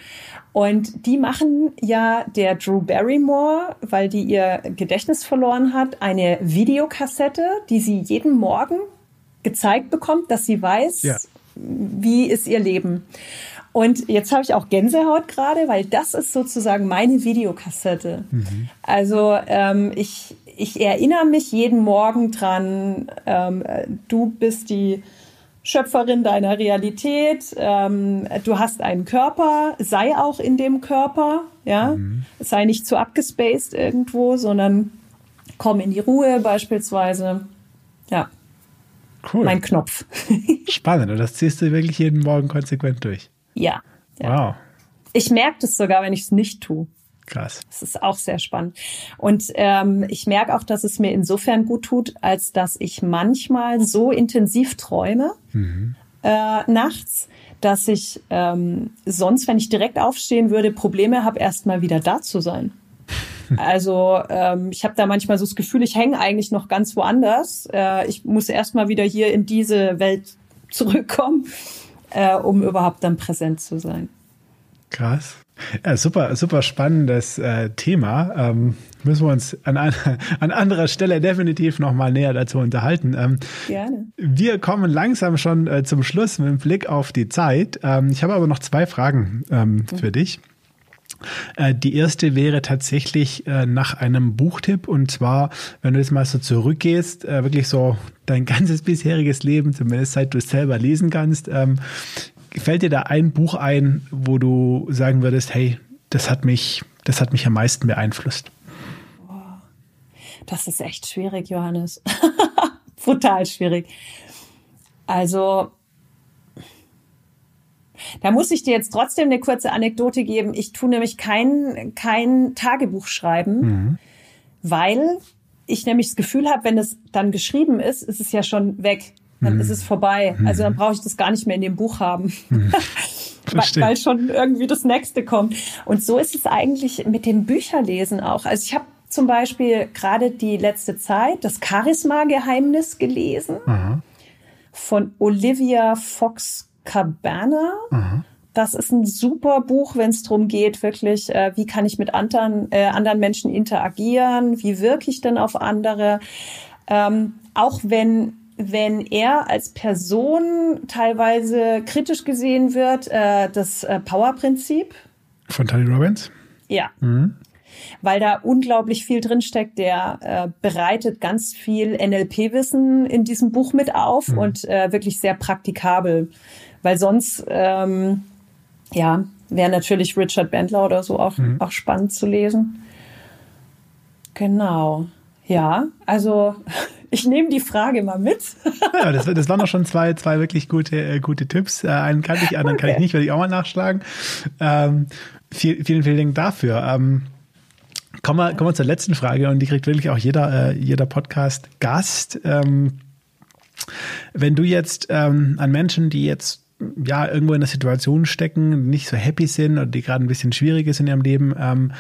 Und die machen ja der Drew Barrymore, weil die ihr Gedächtnis verloren hat, eine Videokassette, die sie jeden Morgen gezeigt bekommt, dass sie weiß, ja. wie ist ihr Leben. Und jetzt habe ich auch Gänsehaut gerade, weil das ist sozusagen meine Videokassette. Mhm. Also ähm, ich, ich erinnere mich jeden Morgen dran, ähm, du bist die Schöpferin deiner Realität, ähm, du hast einen Körper, sei auch in dem Körper, ja, mhm. sei nicht zu abgespaced irgendwo, sondern komm in die Ruhe beispielsweise. Ja. Cool. Mein Knopf. Spannend. Und das ziehst du wirklich jeden Morgen konsequent durch. Ja. ja. Wow. Ich merke das sogar, wenn ich es nicht tue. Krass. Das ist auch sehr spannend. Und ähm, ich merke auch, dass es mir insofern gut tut, als dass ich manchmal so intensiv träume mhm. äh, nachts, dass ich ähm, sonst, wenn ich direkt aufstehen würde, Probleme habe, erstmal wieder da zu sein. Also ähm, ich habe da manchmal so das Gefühl, ich hänge eigentlich noch ganz woanders. Äh, ich muss erstmal wieder hier in diese Welt zurückkommen äh, um überhaupt dann präsent zu sein. Krass. Ja, super, super spannendes äh, Thema. Ähm, müssen wir uns an, an, an anderer Stelle definitiv nochmal näher dazu unterhalten. Ähm, Gerne. Wir kommen langsam schon äh, zum Schluss mit dem Blick auf die Zeit. Ähm, ich habe aber noch zwei Fragen ähm, mhm. für dich. Äh, die erste wäre tatsächlich äh, nach einem Buchtipp und zwar, wenn du jetzt mal so zurückgehst, äh, wirklich so dein ganzes bisheriges Leben, zumindest seit du es selber lesen kannst, ähm, fällt dir da ein Buch ein, wo du sagen würdest, hey, das hat mich, das hat mich am meisten beeinflusst? Das ist echt schwierig, Johannes. Brutal schwierig. Also, da muss ich dir jetzt trotzdem eine kurze Anekdote geben. Ich tue nämlich kein, kein Tagebuch schreiben, mhm. weil ich nämlich das Gefühl habe, wenn es dann geschrieben ist, ist es ja schon weg. Dann mhm. ist es vorbei. Mhm. Also dann brauche ich das gar nicht mehr in dem Buch haben. Mhm. weil, weil schon irgendwie das nächste kommt. Und so ist es eigentlich mit dem Bücherlesen auch. Also ich habe zum Beispiel gerade die letzte Zeit das Charisma-Geheimnis gelesen Aha. von Olivia Fox Cabana. Mhm. Das ist ein super Buch, wenn es darum geht, wirklich, äh, wie kann ich mit anderen, äh, anderen Menschen interagieren, wie wirke ich denn auf andere. Ähm, auch wenn wenn er als Person teilweise kritisch gesehen wird, äh, das äh, Power-Prinzip. Von Tony Robbins? Ja. Mhm. Weil da unglaublich viel drinsteckt. Der äh, bereitet ganz viel NLP-Wissen in diesem Buch mit auf mhm. und äh, wirklich sehr praktikabel weil sonst, ähm, ja, wäre natürlich Richard Bendler oder so auch, mhm. auch spannend zu lesen. Genau. Ja, also ich nehme die Frage mal mit. ja, das, das waren doch schon zwei, zwei wirklich gute, äh, gute Tipps. Äh, einen kann ich, anderen okay. kann ich nicht, werde ich auch mal nachschlagen. Ähm, viel, vielen, vielen Dank dafür. Ähm, kommen, wir, kommen wir zur letzten Frage und die kriegt wirklich auch jeder, äh, jeder Podcast-Gast. Ähm, wenn du jetzt ähm, an Menschen, die jetzt ja, irgendwo in der Situation stecken, nicht so happy sind oder die gerade ein bisschen schwierig ist in ihrem Leben, ähm,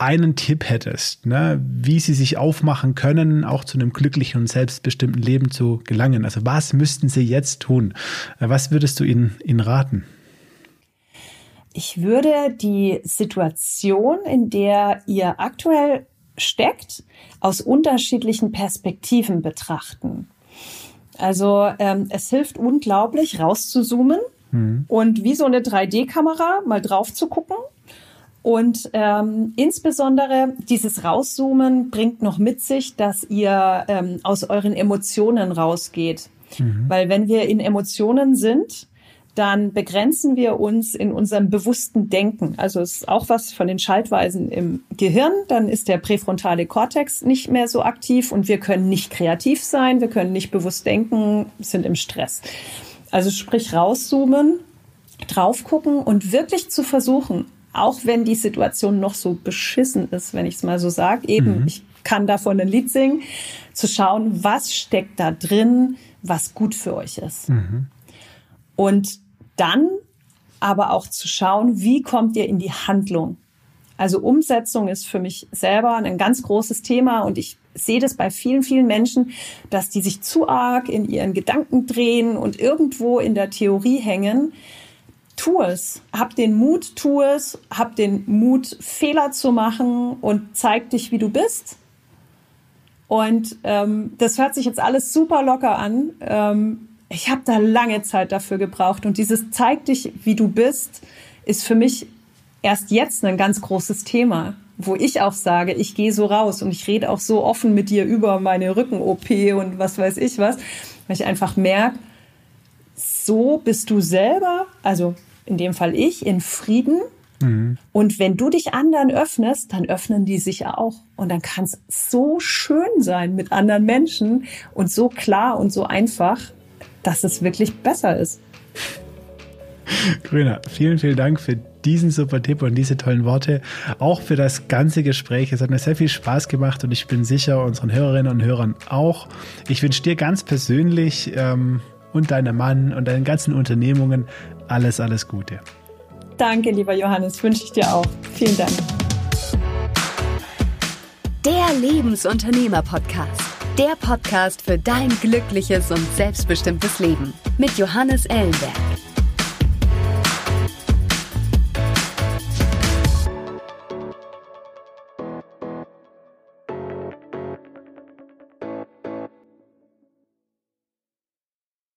einen Tipp hättest, ne, wie sie sich aufmachen können, auch zu einem glücklichen und selbstbestimmten Leben zu gelangen. Also was müssten sie jetzt tun? Äh, was würdest du ihnen, ihnen raten? Ich würde die Situation, in der ihr aktuell steckt, aus unterschiedlichen Perspektiven betrachten. Also ähm, es hilft unglaublich, rauszuzoomen mhm. und wie so eine 3D-Kamera mal drauf zu gucken. Und ähm, insbesondere dieses Rauszoomen bringt noch mit sich, dass ihr ähm, aus euren Emotionen rausgeht. Mhm. Weil wenn wir in Emotionen sind, dann begrenzen wir uns in unserem bewussten Denken. Also es ist auch was von den Schaltweisen im Gehirn. Dann ist der präfrontale Kortex nicht mehr so aktiv und wir können nicht kreativ sein, wir können nicht bewusst denken, sind im Stress. Also sprich rauszoomen, drauf gucken und wirklich zu versuchen, auch wenn die Situation noch so beschissen ist, wenn ich es mal so sage, eben, mhm. ich kann davon ein Lied singen, zu schauen, was steckt da drin, was gut für euch ist. Mhm. Und dann aber auch zu schauen, wie kommt ihr in die Handlung? Also Umsetzung ist für mich selber ein ganz großes Thema und ich sehe das bei vielen, vielen Menschen, dass die sich zu arg in ihren Gedanken drehen und irgendwo in der Theorie hängen. Tu es. Hab den Mut, tu es. Hab den Mut, Fehler zu machen und zeig dich, wie du bist. Und ähm, das hört sich jetzt alles super locker an. Ähm, ich habe da lange Zeit dafür gebraucht. Und dieses zeig dich, wie du bist, ist für mich erst jetzt ein ganz großes Thema wo ich auch sage, ich gehe so raus und ich rede auch so offen mit dir über meine Rücken-OP und was weiß ich was, weil ich einfach merke, so bist du selber, also in dem Fall ich, in Frieden. Mhm. Und wenn du dich anderen öffnest, dann öffnen die sich auch. Und dann kann es so schön sein mit anderen Menschen und so klar und so einfach, dass es wirklich besser ist. Grüner, vielen, vielen Dank für diesen super Tipp und diese tollen Worte. Auch für das ganze Gespräch. Es hat mir sehr viel Spaß gemacht und ich bin sicher, unseren Hörerinnen und Hörern auch. Ich wünsche dir ganz persönlich ähm, und deinem Mann und deinen ganzen Unternehmungen alles, alles Gute. Danke, lieber Johannes, wünsche ich dir auch. Vielen Dank. Der Lebensunternehmer-Podcast. Der Podcast für dein glückliches und selbstbestimmtes Leben mit Johannes Ellenberg.